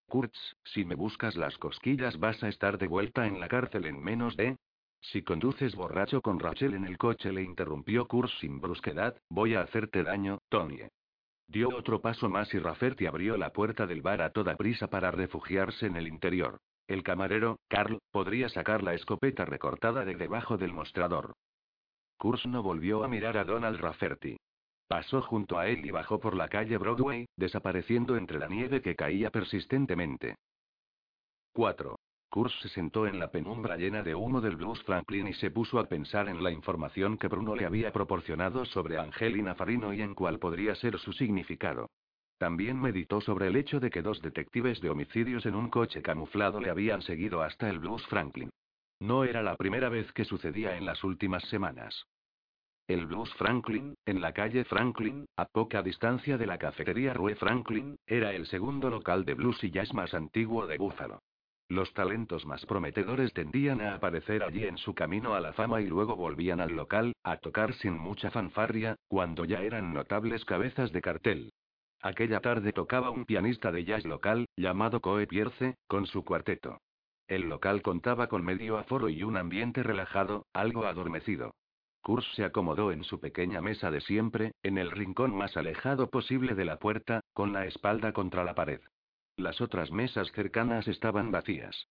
[SPEAKER 1] Kurtz, si me buscas las cosquillas vas a estar de vuelta en la cárcel en menos de si conduces borracho con Rachel en el coche, le interrumpió Kurz sin brusquedad, voy a hacerte daño, Tony. Dio otro paso más y Rafferty abrió la puerta del bar a toda prisa para refugiarse en el interior. El camarero, Carl, podría sacar la escopeta recortada de debajo del mostrador. Kurz no volvió a mirar a Donald Rafferty. Pasó junto a él y bajó por la calle Broadway, desapareciendo entre la nieve que caía persistentemente. 4. Kurz se sentó en la penumbra llena de humo del Blues Franklin y se puso a pensar en la información que Bruno le había proporcionado sobre Angelina Farino y en cuál podría ser su significado. También meditó sobre el hecho de que dos detectives de homicidios en un coche camuflado le habían seguido hasta el Blues Franklin. No era la primera vez que sucedía en las últimas semanas. El Blues Franklin, en la calle Franklin, a poca distancia de la cafetería Rue Franklin, era el segundo local de blues y jazz más antiguo de Buffalo. Los talentos más prometedores tendían a aparecer allí en su camino a la fama y luego volvían al local, a tocar sin mucha fanfarria, cuando ya eran notables cabezas de cartel. Aquella tarde tocaba un pianista de jazz local, llamado Coe Pierce, con su cuarteto. El local contaba con medio aforo y un ambiente relajado, algo adormecido. Kurz se acomodó en su pequeña mesa de siempre, en el rincón más alejado posible de la puerta, con la espalda contra la pared. Las otras mesas cercanas estaban vacías.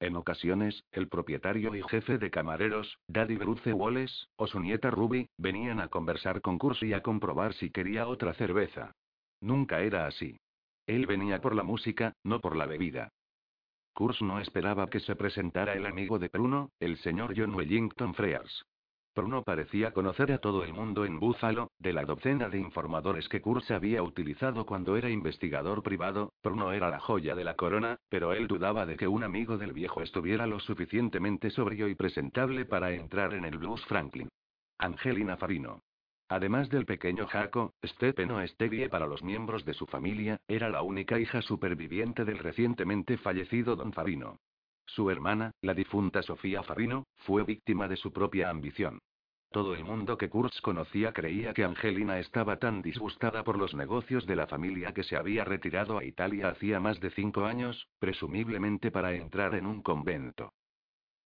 [SPEAKER 1] En ocasiones, el propietario y jefe de camareros, Daddy Bruce Wallace, o su nieta Ruby, venían a conversar con Kurz y a comprobar si quería otra cerveza. Nunca era así. Él venía por la música, no por la bebida. Kurz no esperaba que se presentara el amigo de Bruno, el señor John Wellington Frears. Bruno parecía conocer a todo el mundo en Buffalo, de la docena de informadores que Kurz había utilizado cuando era investigador privado, Bruno era la joya de la corona, pero él dudaba de que un amigo del viejo estuviera lo suficientemente sobrio y presentable para entrar en el Blues Franklin. Angelina Farino. Además del pequeño Jaco, Stephen Stevie para los miembros de su familia, era la única hija superviviente del recientemente fallecido Don Farino. Su hermana, la difunta Sofía Farino, fue víctima de su propia ambición. Todo el mundo que Kurtz conocía creía que Angelina estaba tan disgustada por los negocios de la familia que se había retirado a Italia hacía más de cinco años, presumiblemente para entrar en un convento.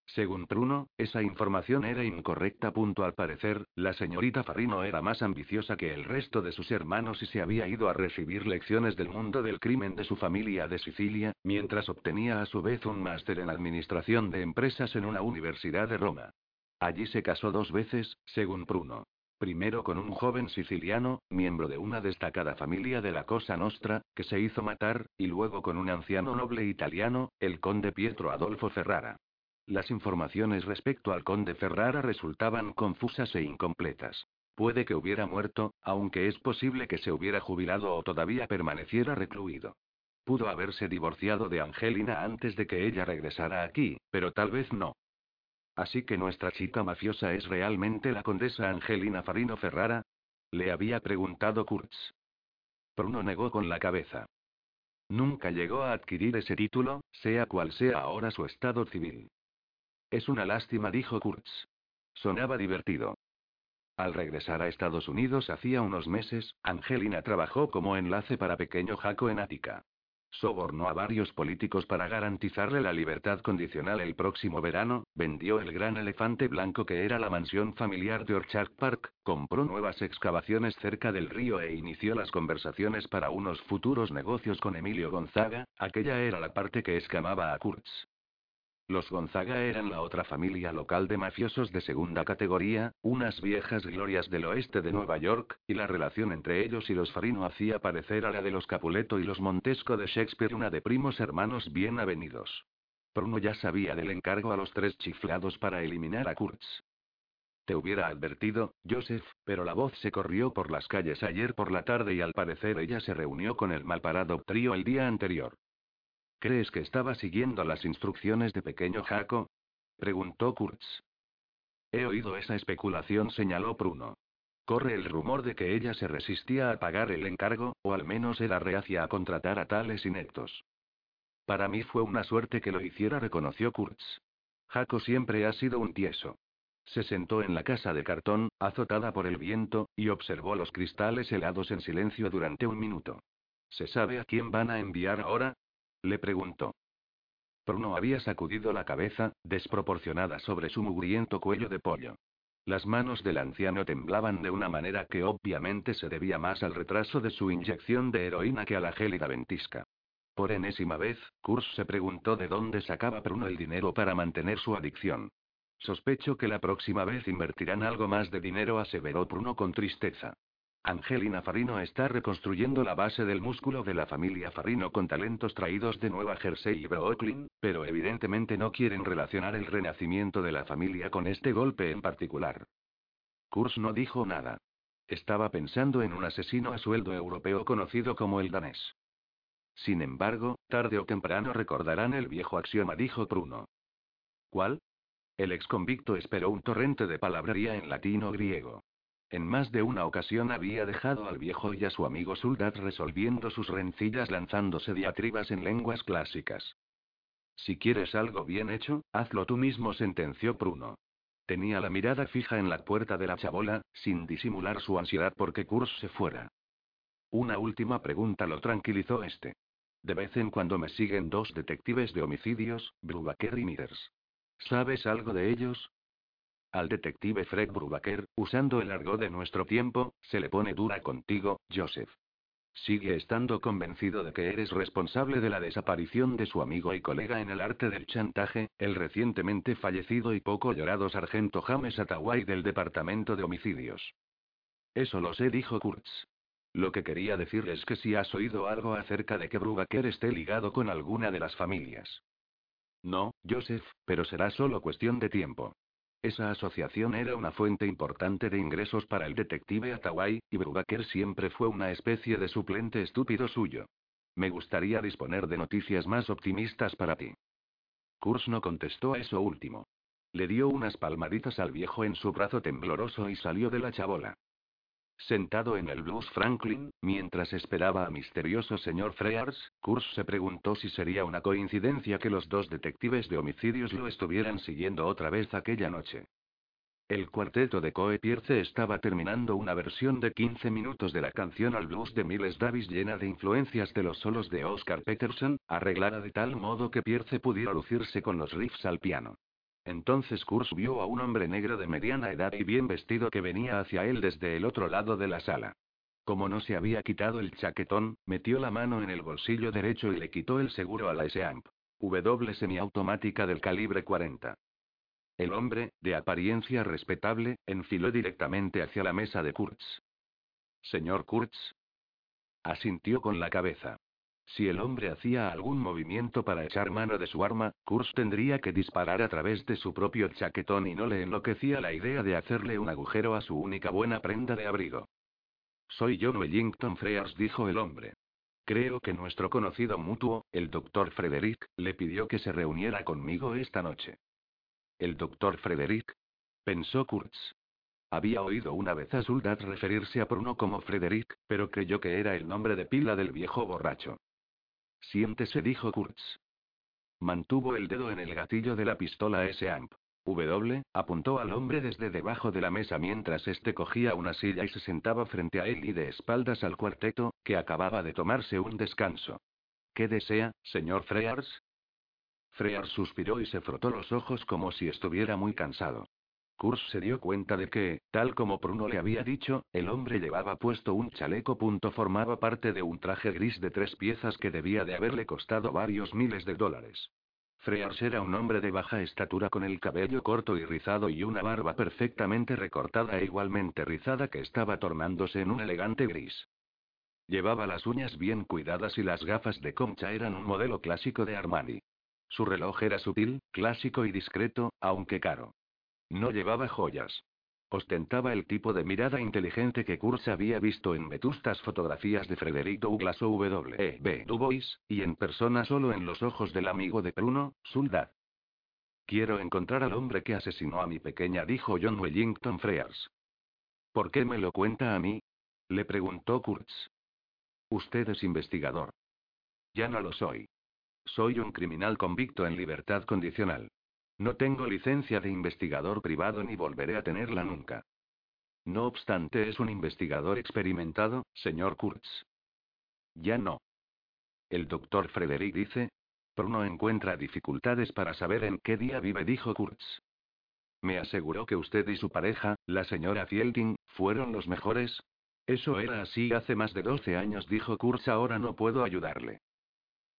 [SPEAKER 1] Según Bruno, esa información era incorrecta. Punto al parecer, la señorita Farino era más ambiciosa que el resto de sus hermanos y se había ido a recibir lecciones del mundo del crimen de su familia de Sicilia, mientras obtenía a su vez un máster en administración de empresas en una universidad de Roma. Allí se casó dos veces, según Bruno. Primero con un joven siciliano, miembro de una destacada familia de la Cosa Nostra, que se hizo matar, y luego con un anciano noble italiano, el conde Pietro Adolfo Ferrara. Las informaciones respecto al conde Ferrara resultaban confusas e incompletas. Puede que hubiera muerto, aunque es posible que se hubiera jubilado o todavía permaneciera recluido. Pudo haberse divorciado de Angelina antes de que ella regresara aquí, pero tal vez no. Así que nuestra chica mafiosa es realmente la condesa Angelina Farino Ferrara? Le había preguntado Kurtz. Bruno negó con la cabeza. Nunca llegó a adquirir ese título, sea cual sea ahora su estado civil. Es una lástima, dijo Kurtz. Sonaba divertido. Al regresar a Estados Unidos hacía unos meses, Angelina trabajó como enlace para Pequeño Jaco en Ática. Sobornó a varios políticos para garantizarle la libertad condicional el próximo verano, vendió el gran elefante blanco que era la mansión familiar de Orchard Park, compró nuevas excavaciones cerca del río e inició las conversaciones para unos futuros negocios con Emilio Gonzaga, aquella era la parte que escamaba a Kurtz. Los Gonzaga eran la otra familia local de mafiosos de segunda categoría, unas viejas glorias del oeste de Nueva York, y la relación entre ellos y los Farino hacía parecer a la de los Capuleto y los Montesco de Shakespeare una de primos hermanos bien avenidos. Bruno ya sabía del encargo a los tres chiflados para eliminar a Kurtz. Te hubiera advertido, Joseph, pero la voz se corrió por las calles ayer por la tarde y al parecer ella se reunió con el malparado trío el día anterior. ¿Crees que estaba siguiendo las instrucciones de pequeño Jaco? preguntó Kurtz. He oído esa especulación, señaló Bruno. Corre el rumor de que ella se resistía a pagar el encargo, o al menos era reacia a contratar a tales ineptos. Para mí fue una suerte que lo hiciera, reconoció Kurtz. Jaco siempre ha sido un tieso. Se sentó en la casa de cartón, azotada por el viento, y observó los cristales helados en silencio durante un minuto. ¿Se sabe a quién van a enviar ahora? Le preguntó. Bruno había sacudido la cabeza, desproporcionada sobre su mugriento cuello de pollo. Las manos del anciano temblaban de una manera que obviamente se debía más al retraso de su inyección de heroína que a la gélida ventisca. Por enésima vez, Kurz se preguntó de dónde sacaba Bruno el dinero para mantener su adicción. Sospecho que la próxima vez invertirán algo más de dinero, aseveró Bruno con tristeza. Angelina Farino está reconstruyendo la base del músculo de la familia Farino con talentos traídos de Nueva Jersey y Brooklyn, pero evidentemente no quieren relacionar el renacimiento de la familia con este golpe en particular. Kurz no dijo nada. Estaba pensando en un asesino a sueldo europeo conocido como el danés. Sin embargo, tarde o temprano recordarán el viejo axioma, dijo Bruno. ¿Cuál? El exconvicto esperó un torrente de palabrería en latino griego. En más de una ocasión había dejado al viejo y a su amigo Suldat resolviendo sus rencillas lanzándose diatribas en lenguas clásicas. Si quieres algo bien hecho, hazlo tú mismo, sentenció Bruno. Tenía la mirada fija en la puerta de la chabola, sin disimular su ansiedad porque Kurs se fuera. Una última pregunta lo tranquilizó este. De vez en cuando me siguen dos detectives de homicidios, Brubaker y Mithers. ¿Sabes algo de ellos? Al detective Fred Brubaker, usando el argot de nuestro tiempo, se le pone dura contigo, Joseph. Sigue estando convencido de que eres responsable de la desaparición de su amigo y colega en el arte del chantaje, el recientemente fallecido y poco llorado sargento James Atawai del Departamento de Homicidios. Eso lo sé, dijo Kurtz. Lo que quería decir es que si has oído algo acerca de que Brubaker esté ligado con alguna de las familias. No, Joseph, pero será solo cuestión de tiempo. Esa asociación era una fuente importante de ingresos para el detective Atawai, y Brubaker siempre fue una especie de suplente estúpido suyo. Me gustaría disponer de noticias más optimistas para ti. Kurs no contestó a eso último. Le dio unas palmaditas al viejo en su brazo tembloroso y salió de la chabola. Sentado en el Blues Franklin, mientras esperaba a misterioso señor Frears, Kurz se preguntó si sería una coincidencia que los dos detectives de homicidios lo estuvieran siguiendo otra vez aquella noche. El cuarteto de Coe Pierce estaba terminando una versión de 15 minutos de la canción al blues de Miles Davis llena de influencias de los solos de Oscar Peterson, arreglada de tal modo que Pierce pudiera lucirse con los riffs al piano. Entonces Kurz vio a un hombre negro de mediana edad y bien vestido que venía hacia él desde el otro lado de la sala. Como no se había quitado el chaquetón, metió la mano en el bolsillo derecho y le quitó el seguro a la S-Amp. W semiautomática del calibre 40. El hombre, de apariencia respetable, enfiló directamente hacia la mesa de Kurtz. Señor Kurtz. Asintió con la cabeza. Si el hombre hacía algún movimiento para echar mano de su arma, Kurz tendría que disparar a través de su propio chaquetón y no le enloquecía la idea de hacerle un agujero a su única buena prenda de abrigo. Soy John Wellington Frears, dijo el hombre. Creo que nuestro conocido mutuo, el doctor Frederick, le pidió que se reuniera conmigo esta noche. ¿El doctor Frederick? Pensó Kurtz. Había oído una vez a Suldat referirse a Bruno como Frederick, pero creyó que era el nombre de pila del viejo borracho. Siéntese, dijo Kurtz. Mantuvo el dedo en el gatillo de la pistola S-Amp. W, apuntó al hombre desde debajo de la mesa mientras este cogía una silla y se sentaba frente a él y de espaldas al cuarteto, que acababa de tomarse un descanso. ¿Qué desea, señor Frears? Frears suspiró y se frotó los ojos como si estuviera muy cansado. Kurz se dio cuenta de que, tal como Bruno le había dicho, el hombre llevaba puesto un chaleco. Punto formaba parte de un traje gris de tres piezas que debía de haberle costado varios miles de dólares. Frears era un hombre de baja estatura con el cabello corto y rizado y una barba perfectamente recortada e igualmente rizada que estaba tornándose en un elegante gris. Llevaba las uñas bien cuidadas y las gafas de concha eran un modelo clásico de Armani. Su reloj era sutil, clásico y discreto, aunque caro. No llevaba joyas. Ostentaba el tipo de mirada inteligente que Kurz había visto en vetustas fotografías de Frederick Douglass o W. E. B. Du Bois, y en persona solo en los ojos del amigo de Bruno, Suldat. Quiero encontrar al hombre que asesinó a mi pequeña, dijo John Wellington Frears. ¿Por qué me lo cuenta a mí? Le preguntó Kurtz. Usted es investigador. Ya no lo soy. Soy un criminal convicto en libertad condicional. No tengo licencia de investigador privado ni volveré a tenerla nunca. No obstante, es un investigador experimentado, señor Kurtz. Ya no. El doctor Frederick dice. Bruno encuentra dificultades para saber en qué día vive, dijo Kurtz. Me aseguró que usted y su pareja, la señora Fielding, fueron los mejores. Eso era así hace más de 12 años, dijo Kurtz. Ahora no puedo ayudarle.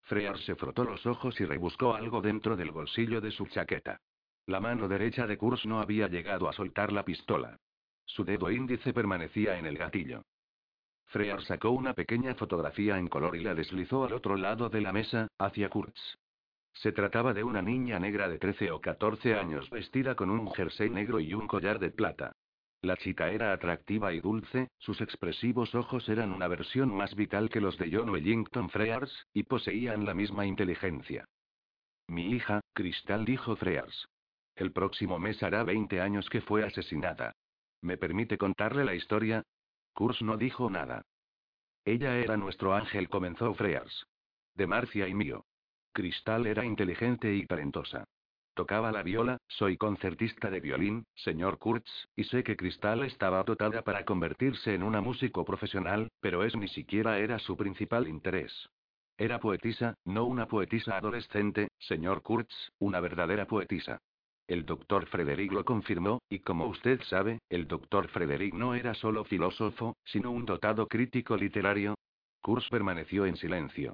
[SPEAKER 1] Frear se frotó los ojos y rebuscó algo dentro del bolsillo de su chaqueta. La mano derecha de Kurz no había llegado a soltar la pistola. Su dedo índice permanecía en el gatillo. Frear sacó una pequeña fotografía en color y la deslizó al otro lado de la mesa, hacia Kurtz. Se trataba de una niña negra de 13 o 14 años vestida con un jersey negro y un collar de plata. La chica era atractiva y dulce, sus expresivos ojos eran una versión más vital que los de John Wellington Frears, y poseían la misma inteligencia. Mi hija, Cristal dijo Frears. El próximo mes hará 20 años que fue asesinada. ¿Me permite contarle la historia? Kurs no dijo nada. Ella era nuestro ángel, comenzó Frears. De Marcia y mío. Cristal era inteligente y talentosa. Tocaba la viola, soy concertista de violín, señor Kurtz, y sé que Cristal estaba dotada para convertirse en una músico profesional, pero es ni siquiera era su principal interés. Era poetisa, no una poetisa adolescente, señor Kurtz, una verdadera poetisa. El doctor Frederick lo confirmó, y como usted sabe, el doctor Frederick no era solo filósofo, sino un dotado crítico literario. Kurtz permaneció en silencio.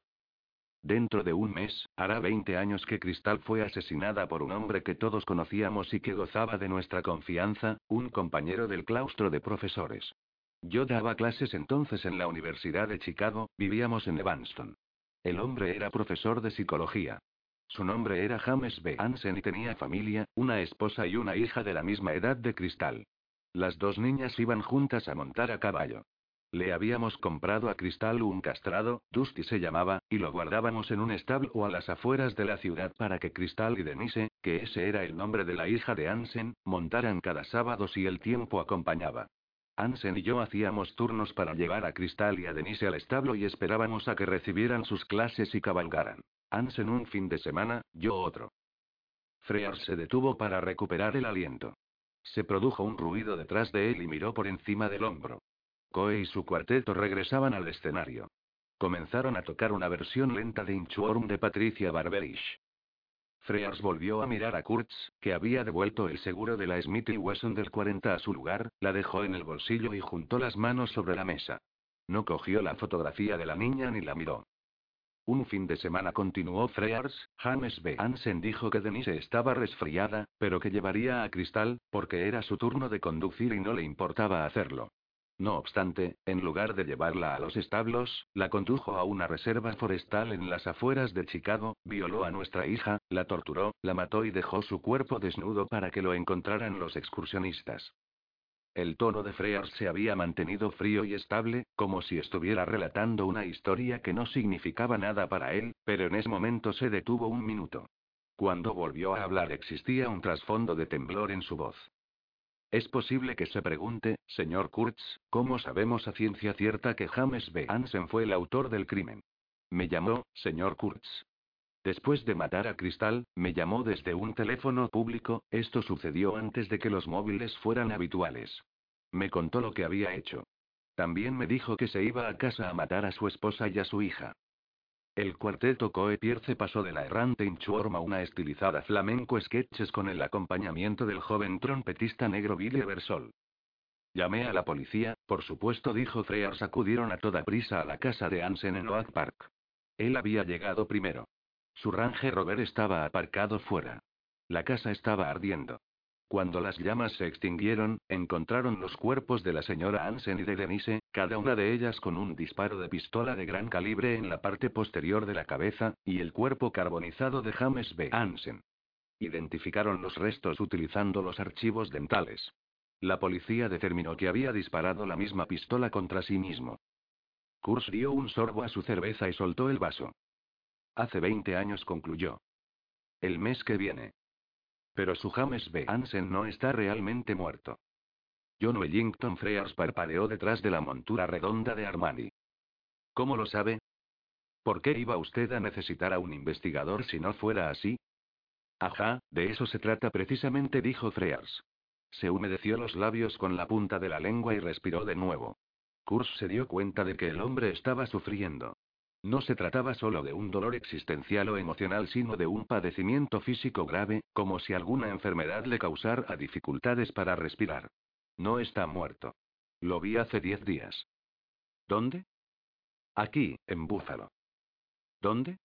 [SPEAKER 1] Dentro de un mes, hará 20 años que Cristal fue asesinada por un hombre que todos conocíamos y que gozaba de nuestra confianza, un compañero del claustro de profesores. Yo daba clases entonces en la Universidad de Chicago, vivíamos en Evanston. El hombre era profesor de psicología. Su nombre era James B. Hansen y tenía familia, una esposa y una hija de la misma edad de Cristal. Las dos niñas iban juntas a montar a caballo. Le habíamos comprado a Cristal un castrado, Dusty se llamaba, y lo guardábamos en un establo a las afueras de la ciudad para que Cristal y Denise, que ese era el nombre de la hija de Ansen, montaran cada sábado si el tiempo acompañaba. Ansen y yo hacíamos turnos para llevar a Cristal y a Denise al establo y esperábamos a que recibieran sus clases y cabalgaran. Ansen un fin de semana, yo otro. Frear se detuvo para recuperar el aliento. Se produjo un ruido detrás de él y miró por encima del hombro. Coe y su cuarteto regresaban al escenario. Comenzaron a tocar una versión lenta de Inchworm de Patricia Barberish. Frears volvió a mirar a Kurtz, que había devuelto el seguro de la Smith Wesson del 40 a su lugar, la dejó en el bolsillo y juntó las manos sobre la mesa. No cogió la fotografía de la niña ni la miró. Un fin de semana continuó Frears, James B. Hansen dijo que Denise estaba resfriada, pero que llevaría a Cristal, porque era su turno de conducir y no le importaba hacerlo. No obstante, en lugar de llevarla a los establos, la condujo a una reserva forestal en las afueras de Chicago, violó a nuestra hija, la torturó, la mató y dejó su cuerpo desnudo para que lo encontraran los excursionistas. El tono de Frears se había mantenido frío y estable, como si estuviera relatando una historia que no significaba nada para él, pero en ese momento se detuvo un minuto. Cuando volvió a hablar existía un trasfondo de temblor en su voz. Es posible que se pregunte, señor Kurtz, ¿cómo sabemos a ciencia cierta que James B. Hansen fue el autor del crimen? Me llamó, señor Kurtz. Después de matar a Cristal, me llamó desde un teléfono público, esto sucedió antes de que los móviles fueran habituales. Me contó lo que había hecho. También me dijo que se iba a casa a matar a su esposa y a su hija. El cuarteto Coe Pierce pasó de la errante Inchworm a una estilizada flamenco sketches con el acompañamiento del joven trompetista negro Billy Eversol. Llamé a la policía, por supuesto, dijo Frears. Acudieron a toda prisa a la casa de Ansen en Oak Park. Él había llegado primero. Su Range Rover estaba aparcado fuera. La casa estaba ardiendo. Cuando las llamas se extinguieron, encontraron los cuerpos de la señora Hansen y de Denise, cada una de ellas con un disparo de pistola de gran calibre en la parte posterior de la cabeza, y el cuerpo carbonizado de James B. Hansen. Identificaron los restos utilizando los archivos dentales. La policía determinó que había disparado la misma pistola contra sí mismo. Kurz dio un sorbo a su cerveza y soltó el vaso. Hace 20 años concluyó. El mes que viene. Pero su James B. Hansen no está realmente muerto. John Wellington Frears parpadeó detrás de la montura redonda de Armani. ¿Cómo lo sabe? ¿Por qué iba usted a necesitar a un investigador si no fuera así? Ajá, de eso se trata precisamente, dijo Frears. Se humedeció los labios con la punta de la lengua y respiró de nuevo. Kurz se dio cuenta de que el hombre estaba sufriendo. No se trataba solo de un dolor existencial o emocional, sino de un padecimiento físico grave, como si alguna enfermedad le causara dificultades para respirar. No está muerto. Lo vi hace diez días. ¿Dónde? Aquí, en Búfalo. ¿Dónde?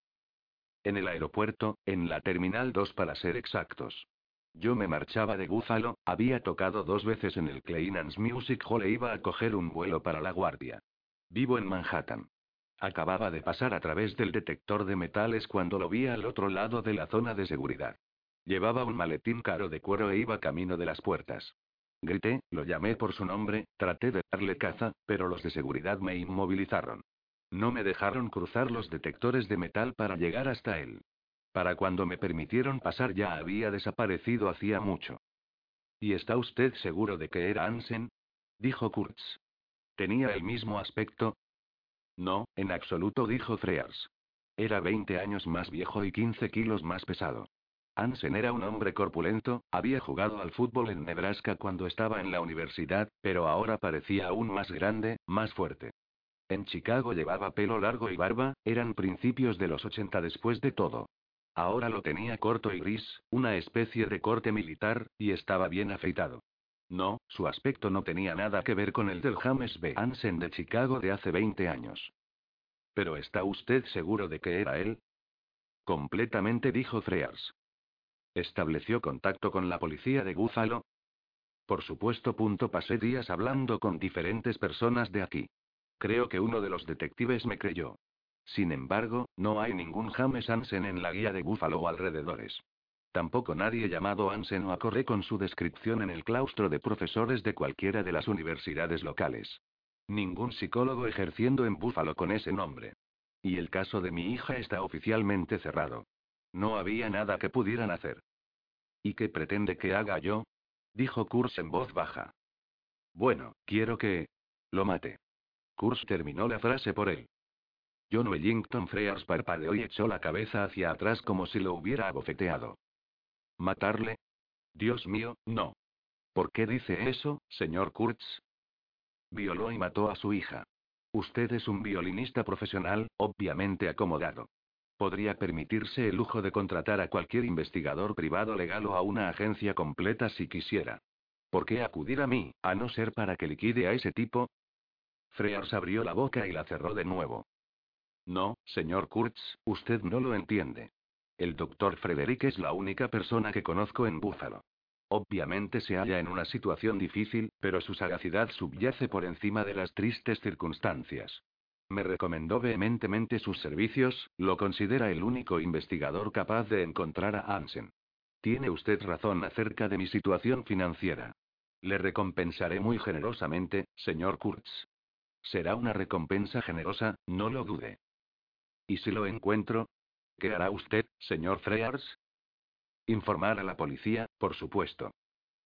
[SPEAKER 1] En el aeropuerto, en la Terminal 2 para ser exactos. Yo me marchaba de Búfalo, había tocado dos veces en el Kleinans Music Hall e iba a coger un vuelo para La Guardia. Vivo en Manhattan. Acababa de pasar a través del detector de metales cuando lo vi al otro lado de la zona de seguridad. Llevaba un maletín caro de cuero e iba camino de las puertas. Grité, lo llamé por su nombre, traté de darle caza, pero los de seguridad me inmovilizaron. No me dejaron cruzar los detectores de metal para llegar hasta él. Para cuando me permitieron pasar ya había desaparecido hacía mucho. ¿Y está usted seguro de que era Ansen? dijo Kurtz. ¿Tenía el mismo aspecto? No, en absoluto, dijo Frears. Era 20 años más viejo y 15 kilos más pesado. Ansen era un hombre corpulento, había jugado al fútbol en Nebraska cuando estaba en la universidad, pero ahora parecía aún más grande, más fuerte. En Chicago llevaba pelo largo y barba, eran principios de los 80 después de todo. Ahora lo tenía corto y gris, una especie de corte militar, y estaba bien afeitado. No, su aspecto no tenía nada que ver con el del James B. Hansen de Chicago de hace 20 años. ¿Pero está usted seguro de que era él? Completamente dijo Frears. ¿Estableció contacto con la policía de Buffalo? Por supuesto. Punto. Pasé días hablando con diferentes personas de aquí. Creo que uno de los detectives me creyó. Sin embargo, no hay ningún James Hansen en la guía de Búfalo o alrededores. Tampoco nadie llamado Hansen o acorré con su descripción en el claustro de profesores de cualquiera de las universidades locales. Ningún psicólogo ejerciendo en Búfalo con ese nombre. Y el caso de mi hija está oficialmente cerrado. No había nada que pudieran hacer. ¿Y qué pretende que haga yo? dijo Kurz en voz baja. Bueno, quiero que... lo mate. Kurz terminó la frase por él. John Wellington Frears parpadeó y echó la cabeza hacia atrás como si lo hubiera abofeteado. ¿Matarle? Dios mío, no. ¿Por qué dice eso, señor Kurtz? Violó y mató a su hija. Usted es un violinista profesional, obviamente acomodado. Podría permitirse el lujo de contratar a cualquier investigador privado legal o a una agencia completa si quisiera. ¿Por qué acudir a mí, a no ser para que liquide a ese tipo? Frears abrió la boca y la cerró de nuevo. No, señor Kurtz, usted no lo entiende. El doctor Frederick es la única persona que conozco en Búfalo. Obviamente se halla en una situación difícil, pero su sagacidad subyace por encima de las tristes circunstancias. Me recomendó vehementemente sus servicios, lo considera el único investigador capaz de encontrar a Hansen. Tiene usted razón acerca de mi situación financiera. Le recompensaré muy generosamente, señor Kurtz. Será una recompensa generosa, no lo dude. ¿Y si lo encuentro? ¿Qué hará usted, señor Frears? Informar a la policía, por supuesto.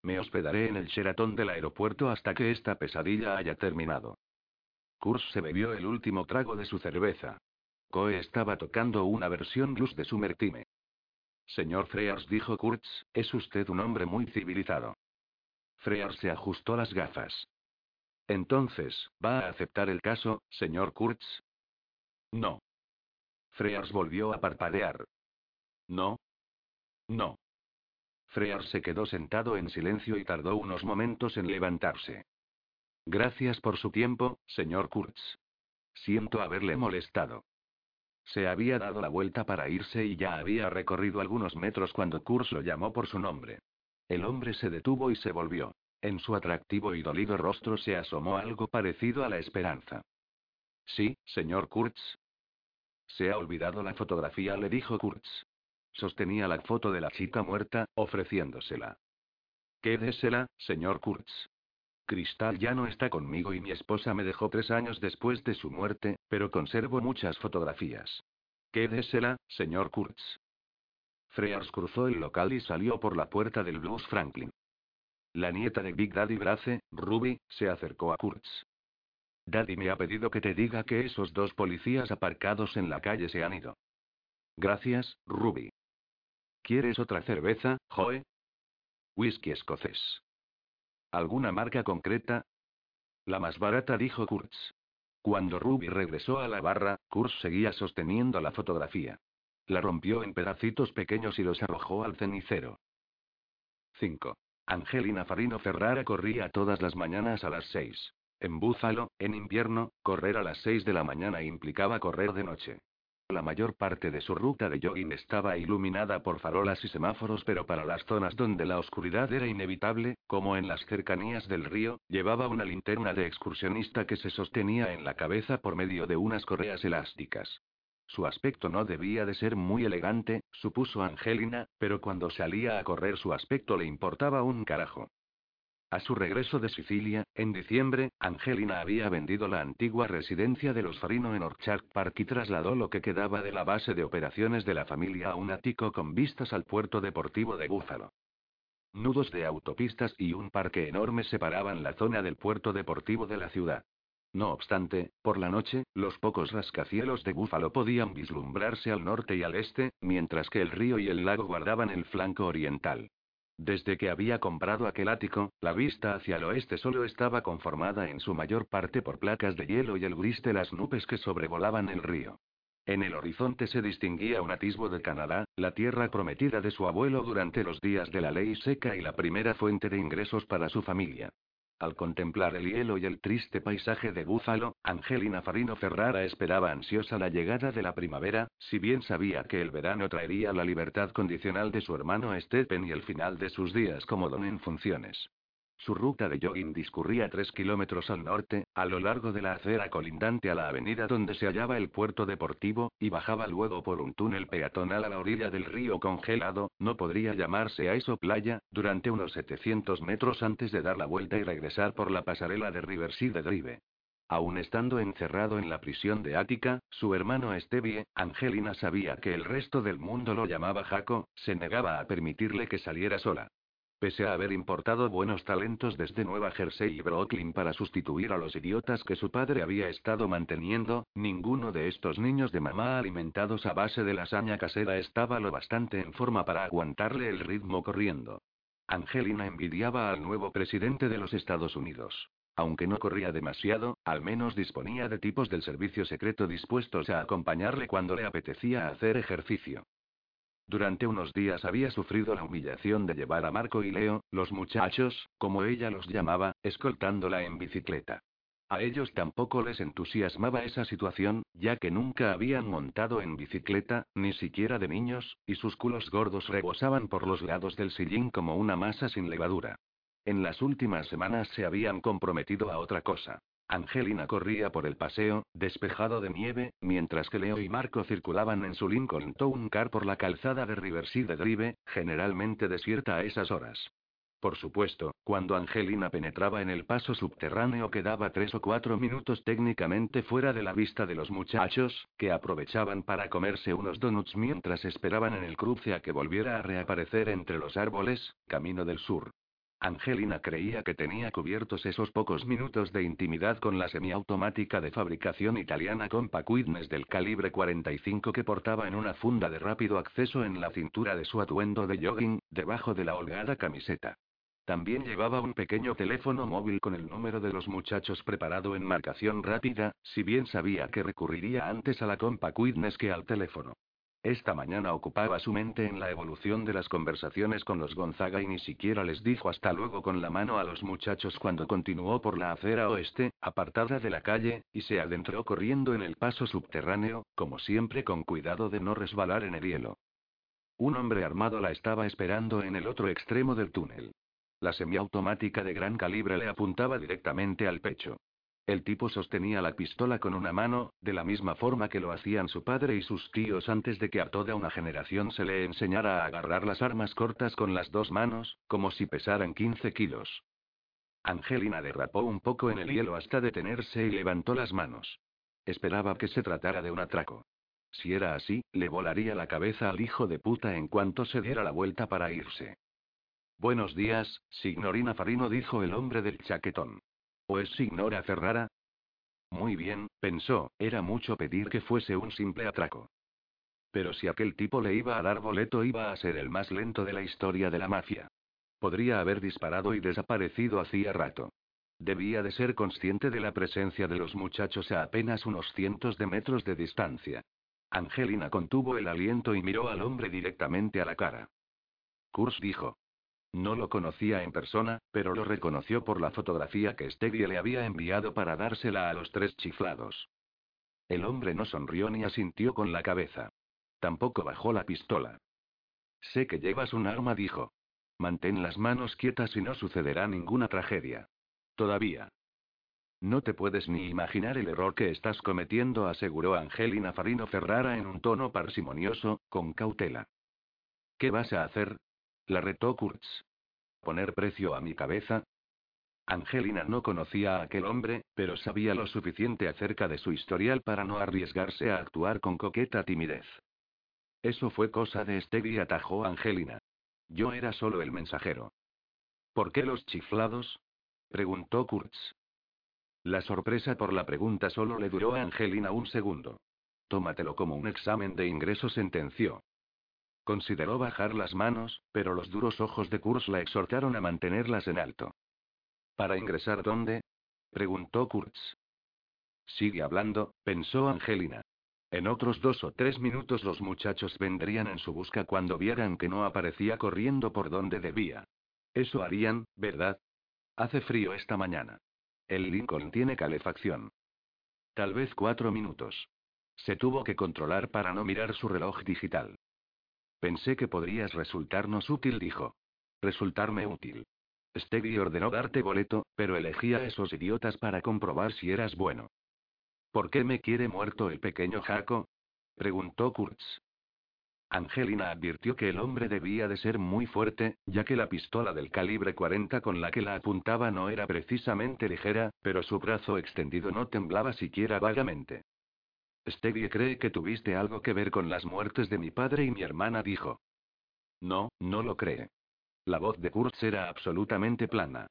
[SPEAKER 1] Me hospedaré en el Sheraton del aeropuerto hasta que esta pesadilla haya terminado. Kurz se bebió el último trago de su cerveza. Coe estaba tocando una versión blues de su Mertime. Señor Frears, dijo Kurtz, es usted un hombre muy civilizado. Frears se ajustó las gafas. Entonces, ¿va a aceptar el caso, señor Kurtz? No. Frears volvió a parpadear. No. No. Frears se quedó sentado en silencio y tardó unos momentos en levantarse. Gracias por su tiempo, señor Kurtz. Siento haberle molestado. Se había dado la vuelta para irse y ya había recorrido algunos metros cuando Kurtz lo llamó por su nombre. El hombre se detuvo y se volvió. En su atractivo y dolido rostro se asomó algo parecido a la esperanza. Sí, señor Kurtz, se ha olvidado la fotografía, le dijo Kurtz. Sostenía la foto de la chica muerta, ofreciéndosela. Quédesela, señor Kurtz. Cristal ya no está conmigo y mi esposa me dejó tres años después de su muerte, pero conservo muchas fotografías. Quédesela, señor Kurtz. Frears cruzó el local y salió por la puerta del Blues Franklin. La nieta de Big Daddy Brace, Ruby, se acercó a Kurtz. Daddy me ha pedido que te diga que esos dos policías aparcados en la calle se han ido. Gracias, Ruby. ¿Quieres otra cerveza, Joe? Whisky escocés. ¿Alguna marca concreta? La más barata, dijo Kurtz. Cuando Ruby regresó a la barra, Kurtz seguía sosteniendo la fotografía. La rompió en pedacitos pequeños y los arrojó al cenicero. 5. Angelina Farino Ferrara corría todas las mañanas a las seis. En Búfalo, en invierno, correr a las 6 de la mañana implicaba correr de noche. La mayor parte de su ruta de jogging estaba iluminada por farolas y semáforos, pero para las zonas donde la oscuridad era inevitable, como en las cercanías del río, llevaba una linterna de excursionista que se sostenía en la cabeza por medio de unas correas elásticas. Su aspecto no debía de ser muy elegante, supuso Angelina, pero cuando salía a correr su aspecto le importaba un carajo. A su regreso de Sicilia, en diciembre, Angelina había vendido la antigua residencia de los Farino en Orchard Park y trasladó lo que quedaba de la base de operaciones de la familia a un ático con vistas al puerto deportivo de Búfalo. Nudos de autopistas y un parque enorme separaban la zona del puerto deportivo de la ciudad. No obstante, por la noche, los pocos rascacielos de Búfalo podían vislumbrarse al norte y al este, mientras que el río y el lago guardaban el flanco oriental. Desde que había comprado aquel ático, la vista hacia el oeste solo estaba conformada en su mayor parte por placas de hielo y el gris de las nubes que sobrevolaban el río. En el horizonte se distinguía un atisbo de Canadá, la tierra prometida de su abuelo durante los días de la ley seca y la primera fuente de ingresos para su familia. Al contemplar el hielo y el triste paisaje de Búfalo, Angelina Farino Ferrara esperaba ansiosa la llegada de la primavera, si bien sabía que el verano traería la libertad condicional de su hermano Stephen y el final de sus días como don en funciones. Su ruta de jogging discurría tres kilómetros al norte, a lo largo de la acera colindante a la avenida donde se hallaba el puerto deportivo, y bajaba luego por un túnel peatonal a la orilla del río congelado, no podría llamarse a eso playa, durante unos 700 metros antes de dar la vuelta y regresar por la pasarela de Riverside Drive. Aún estando encerrado en la prisión de Ática, su hermano Estevie, Angelina sabía que el resto del mundo lo llamaba Jaco, se negaba a permitirle que saliera sola. Pese a haber importado buenos talentos desde Nueva Jersey y Brooklyn para sustituir a los idiotas que su padre había estado manteniendo, ninguno de estos niños de mamá alimentados a base de lasaña casera estaba lo bastante en forma para aguantarle el ritmo corriendo. Angelina envidiaba al nuevo presidente de los Estados Unidos. Aunque no corría demasiado, al menos disponía de tipos del servicio secreto dispuestos a acompañarle cuando le apetecía hacer ejercicio. Durante unos días había sufrido la humillación de llevar a Marco y Leo, los muchachos, como ella los llamaba, escoltándola en bicicleta. A ellos tampoco les entusiasmaba esa situación, ya que nunca habían montado en bicicleta, ni siquiera de niños, y sus culos gordos rebosaban por los lados del sillín como una masa sin levadura. En las últimas semanas se habían comprometido a otra cosa. Angelina corría por el paseo, despejado de nieve, mientras que Leo y Marco circulaban en su Lincoln Town Car por la calzada de Riverside Drive, generalmente desierta a esas horas. Por supuesto, cuando Angelina penetraba en el paso subterráneo quedaba tres o cuatro minutos técnicamente fuera de la vista de los muchachos, que aprovechaban para comerse unos donuts mientras esperaban en el cruce a que volviera a reaparecer entre los árboles, camino del sur. Angelina creía que tenía cubiertos esos pocos minutos de intimidad con la semiautomática de fabricación italiana Compact Witness del calibre 45 que portaba en una funda de rápido acceso en la cintura de su atuendo de jogging, debajo de la holgada camiseta. También llevaba un pequeño teléfono móvil con el número de los muchachos preparado en marcación rápida, si bien sabía que recurriría antes a la Compact Witness que al teléfono. Esta mañana ocupaba su mente en la evolución de las conversaciones con los Gonzaga y ni siquiera les dijo hasta luego con la mano a los muchachos cuando continuó por la acera oeste, apartada de la calle, y se adentró corriendo en el paso subterráneo, como siempre con cuidado de no resbalar en el hielo. Un hombre armado la estaba esperando en el otro extremo del túnel. La semiautomática de gran calibre le apuntaba directamente al pecho. El tipo sostenía la pistola con una mano, de la misma forma que lo hacían su padre y sus tíos antes de que a toda una generación se le enseñara a agarrar las armas cortas con las dos manos, como si pesaran 15 kilos. Angelina derrapó un poco en el hielo hasta detenerse y levantó las manos. Esperaba que se tratara de un atraco. Si era así, le volaría la cabeza al hijo de puta en cuanto se diera la vuelta para irse. Buenos días, signorina Farino, dijo el hombre del chaquetón. ¿O es Signora Ferrara? Muy bien, pensó, era mucho pedir que fuese un simple atraco. Pero si aquel tipo le iba a dar boleto iba a ser el más lento de la historia de la mafia. Podría haber disparado y desaparecido hacía rato. Debía de ser consciente de la presencia de los muchachos a apenas unos cientos de metros de distancia. Angelina contuvo el aliento y miró al hombre directamente a la cara. Kurs dijo. No lo conocía en persona, pero lo reconoció por la fotografía que Stevie le había enviado para dársela a los tres chiflados. El hombre no sonrió ni asintió con la cabeza. Tampoco bajó la pistola. Sé que llevas un arma, dijo. Mantén las manos quietas y no sucederá ninguna tragedia. Todavía. No te puedes ni imaginar el error que estás cometiendo, aseguró Angelina Farino Ferrara en un tono parsimonioso, con cautela. ¿Qué vas a hacer? La retó Kurtz. ¿Poner precio a mi cabeza? Angelina no conocía a aquel hombre, pero sabía lo suficiente acerca de su historial para no arriesgarse a actuar con coqueta timidez. Eso fue cosa de Stevie, atajó Angelina. Yo era solo el mensajero. ¿Por qué los chiflados? preguntó Kurtz. La sorpresa por la pregunta solo le duró a Angelina un segundo. Tómatelo como un examen de ingreso, sentenció. Consideró bajar las manos, pero los duros ojos de Kurtz la exhortaron a mantenerlas en alto. ¿Para ingresar dónde? preguntó Kurtz. Sigue hablando, pensó Angelina. En otros dos o tres minutos los muchachos vendrían en su busca cuando vieran que no aparecía corriendo por donde debía. Eso harían, ¿verdad? Hace frío esta mañana. El Lincoln tiene calefacción. Tal vez cuatro minutos. Se tuvo que controlar para no mirar su reloj digital. Pensé que podrías resultarnos útil, dijo. Resultarme útil. Stevie ordenó darte boleto, pero elegí a esos idiotas para comprobar si eras bueno. ¿Por qué me quiere muerto el pequeño Jaco? preguntó Kurtz. Angelina advirtió que el hombre debía de ser muy fuerte, ya que la pistola del calibre 40 con la que la apuntaba no era precisamente ligera, pero su brazo extendido no temblaba siquiera vagamente. Stevie cree que tuviste algo que ver con las muertes de mi padre y mi hermana, dijo. No, no lo cree. La voz de Kurtz era absolutamente plana.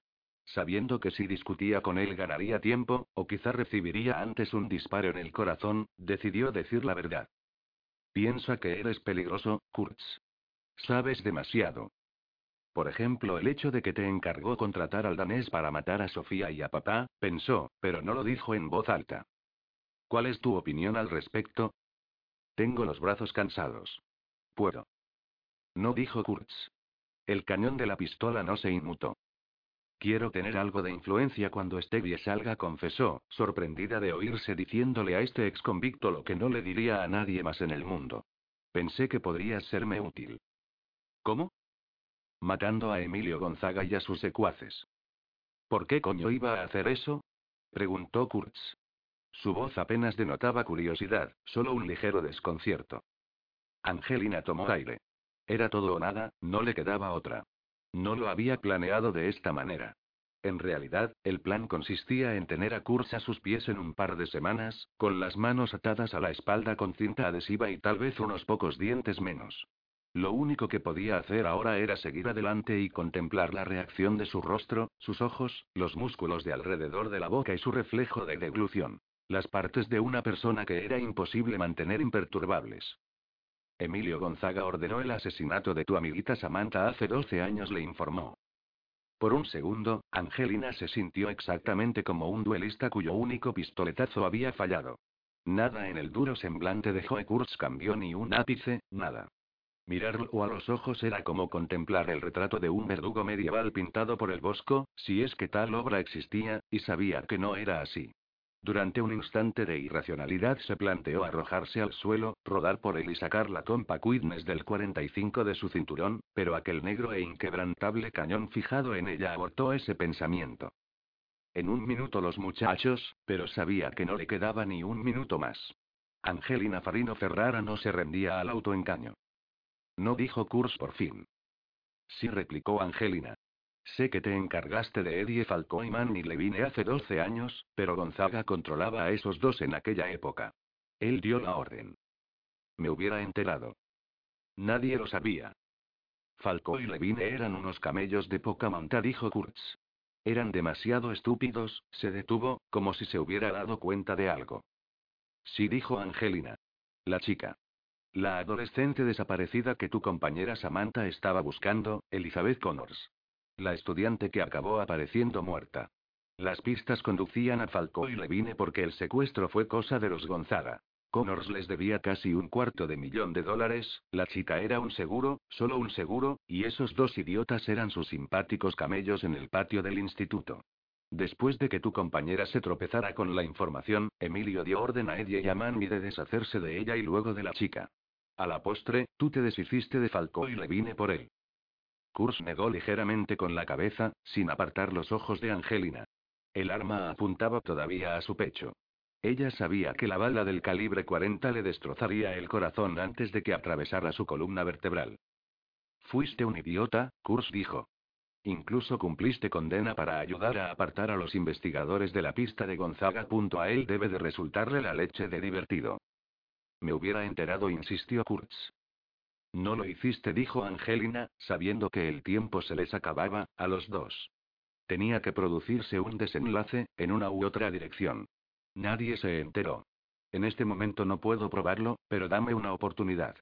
[SPEAKER 1] Sabiendo que si discutía con él ganaría tiempo, o quizá recibiría antes un disparo en el corazón, decidió decir la verdad. Piensa que eres peligroso, Kurtz. Sabes demasiado. Por ejemplo, el hecho de que te encargó contratar al danés para matar a Sofía y a papá, pensó, pero no lo dijo en voz alta. ¿Cuál es tu opinión al respecto? Tengo los brazos cansados. Puedo. No dijo Kurtz. El cañón de la pistola no se inmutó. Quiero tener algo de influencia cuando Stevie salga, confesó, sorprendida de oírse diciéndole a este ex convicto lo que no le diría a nadie más en el mundo. Pensé que podrías serme útil. ¿Cómo? Matando a Emilio Gonzaga y a sus secuaces. ¿Por qué coño iba a hacer eso? preguntó Kurtz. Su voz apenas denotaba curiosidad, solo un ligero desconcierto. Angelina tomó aire. Era todo o nada, no le quedaba otra. No lo había planeado de esta manera. En realidad, el plan consistía en tener a Kurz a sus pies en un par de semanas, con las manos atadas a la espalda con cinta adhesiva y tal vez unos pocos dientes menos. Lo único que podía hacer ahora era seguir adelante y contemplar la reacción de su rostro, sus ojos, los músculos de alrededor de la boca y su reflejo de deglución. Las partes de una persona que era imposible mantener imperturbables. Emilio Gonzaga ordenó el asesinato de tu amiguita Samantha hace 12 años, le informó. Por un segundo, Angelina se sintió exactamente como un duelista cuyo único pistoletazo había fallado. Nada en el duro semblante de Joe Kurtz cambió ni un ápice, nada. Mirarlo a los ojos era como contemplar el retrato de un verdugo medieval pintado por el Bosco, si es que tal obra existía, y sabía que no era así. Durante un instante de irracionalidad se planteó arrojarse al suelo, rodar por él y sacar la compa Quidnes del 45 de su cinturón, pero aquel negro e inquebrantable cañón fijado en ella abortó ese pensamiento. En un minuto los muchachos, pero sabía que no le quedaba ni un minuto más. Angelina Farino Ferrara no se rendía al autoengaño. No dijo Kurs por fin. Sí replicó Angelina. Sé que te encargaste de Eddie Falco y Manny Levine hace 12 años, pero Gonzaga controlaba a esos dos en aquella época. Él dio la orden. Me hubiera enterado. Nadie lo sabía. Falco y Levine eran unos camellos de poca monta, dijo Kurtz. Eran demasiado estúpidos, se detuvo, como si se hubiera dado cuenta de algo. Sí, dijo Angelina. La chica. La adolescente desaparecida que tu compañera Samantha estaba buscando, Elizabeth Connors. La estudiante que acabó apareciendo muerta. Las pistas conducían a Falco y Levine porque el secuestro fue cosa de los Gonzaga. Connors les debía casi un cuarto de millón de dólares, la chica era un seguro, solo un seguro, y esos dos idiotas eran sus simpáticos camellos en el patio del instituto. Después de que tu compañera se tropezara con la información, Emilio dio orden a Eddie y a Manny de deshacerse de ella y luego de la chica. A la postre, tú te deshiciste de Falco y le vine por él. Kurz negó ligeramente con la cabeza, sin apartar los ojos de Angelina. El arma apuntaba todavía a su pecho. Ella sabía que la bala del calibre 40 le destrozaría el corazón antes de que atravesara su columna vertebral. Fuiste un idiota, Kurz dijo. Incluso cumpliste condena para ayudar a apartar a los investigadores de la pista de Gonzaga. A él debe de resultarle la leche de divertido. Me hubiera enterado, insistió Kurtz. No lo hiciste, dijo Angelina, sabiendo que el tiempo se les acababa, a los dos. Tenía que producirse un desenlace, en una u otra dirección. Nadie se enteró. En este momento no puedo probarlo, pero dame una oportunidad.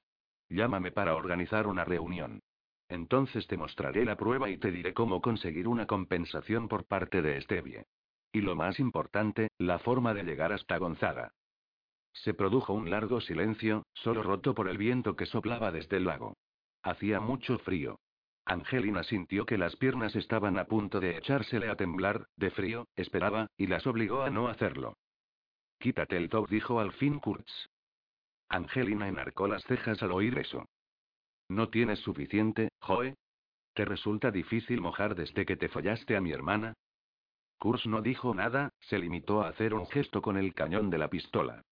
[SPEAKER 1] Llámame para organizar una reunión. Entonces te mostraré la prueba y te diré cómo conseguir una compensación por parte de Estevie. Y lo más importante, la forma de llegar hasta Gonzaga. Se produjo un largo silencio, solo roto por el viento que soplaba desde el lago. Hacía mucho frío. Angelina sintió que las piernas estaban a punto de echársele a temblar, de frío, esperaba, y las obligó a no hacerlo. Quítate el top, dijo al fin Kurtz. Angelina enarcó las cejas al oír eso. ¿No tienes suficiente, Joe? ¿Te resulta difícil mojar desde que te follaste a mi hermana? Kurtz no dijo nada, se limitó a hacer un gesto con el cañón de la pistola.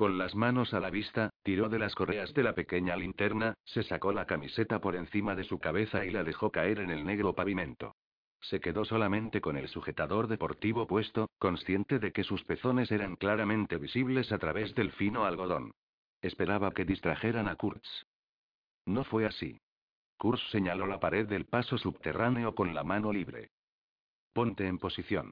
[SPEAKER 1] Con las manos a la vista, tiró de las correas de la pequeña linterna, se sacó la camiseta por encima de su cabeza y la dejó caer en el negro pavimento. Se quedó solamente con el sujetador deportivo puesto, consciente de que sus pezones eran claramente visibles a través del fino algodón. Esperaba que distrajeran a Kurtz. No fue así. Kurtz señaló la pared del paso subterráneo con la mano libre. Ponte en posición.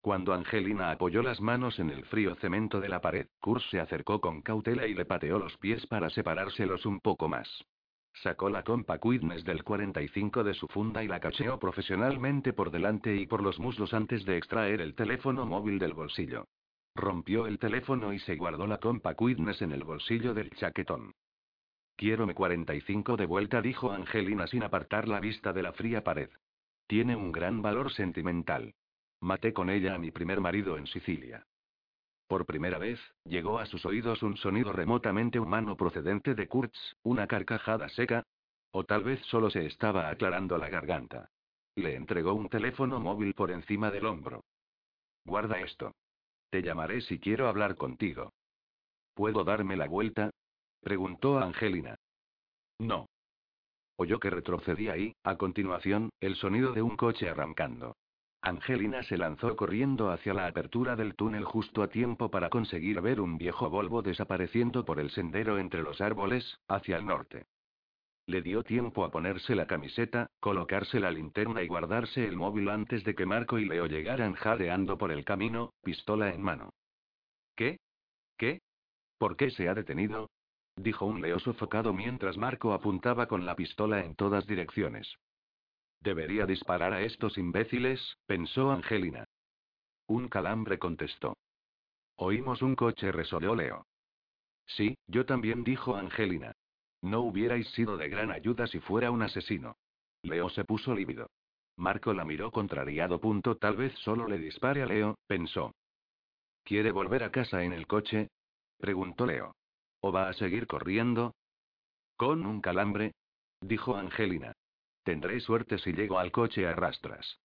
[SPEAKER 1] Cuando Angelina apoyó las manos en el frío cemento de la pared, Kurtz se acercó con cautela y le pateó los pies para separárselos un poco más. Sacó la compa Quidness del 45 de su funda y la cacheó profesionalmente por delante y por los muslos antes de extraer el teléfono móvil del bolsillo. Rompió el teléfono y se guardó la compa Quidness en el bolsillo del chaquetón. Quiero mi 45 de vuelta, dijo Angelina sin apartar la vista de la fría pared. Tiene un gran valor sentimental. Maté con ella a mi primer marido en Sicilia. Por primera vez, llegó a sus oídos un sonido remotamente humano procedente de Kurtz, una carcajada seca. O tal vez solo se estaba aclarando la garganta. Le entregó un teléfono móvil por encima del hombro. Guarda esto. Te llamaré si quiero hablar contigo. ¿Puedo darme la vuelta? preguntó Angelina. No. Oyó que retrocedía y, a continuación, el sonido de un coche arrancando. Angelina se lanzó corriendo hacia la apertura del túnel justo a tiempo para conseguir ver un viejo Volvo desapareciendo por el sendero entre los árboles, hacia el norte. Le dio tiempo a ponerse la camiseta, colocarse la linterna y guardarse el móvil antes de que Marco y Leo llegaran jadeando por el camino, pistola en mano. ¿Qué? ¿Qué? ¿Por qué se ha detenido? dijo un Leo sofocado mientras Marco apuntaba con la pistola en todas direcciones. Debería disparar a estos imbéciles, pensó Angelina. Un calambre contestó. Oímos un coche, resolvió Leo. Sí, yo también, dijo Angelina. No hubierais sido de gran ayuda si fuera un asesino. Leo se puso lívido. Marco la miró contrariado. Punto, tal vez solo le dispare a Leo, pensó. ¿Quiere volver a casa en el coche? preguntó Leo. ¿O va a seguir corriendo? Con un calambre, dijo Angelina. Tendré suerte si llego al coche a rastras.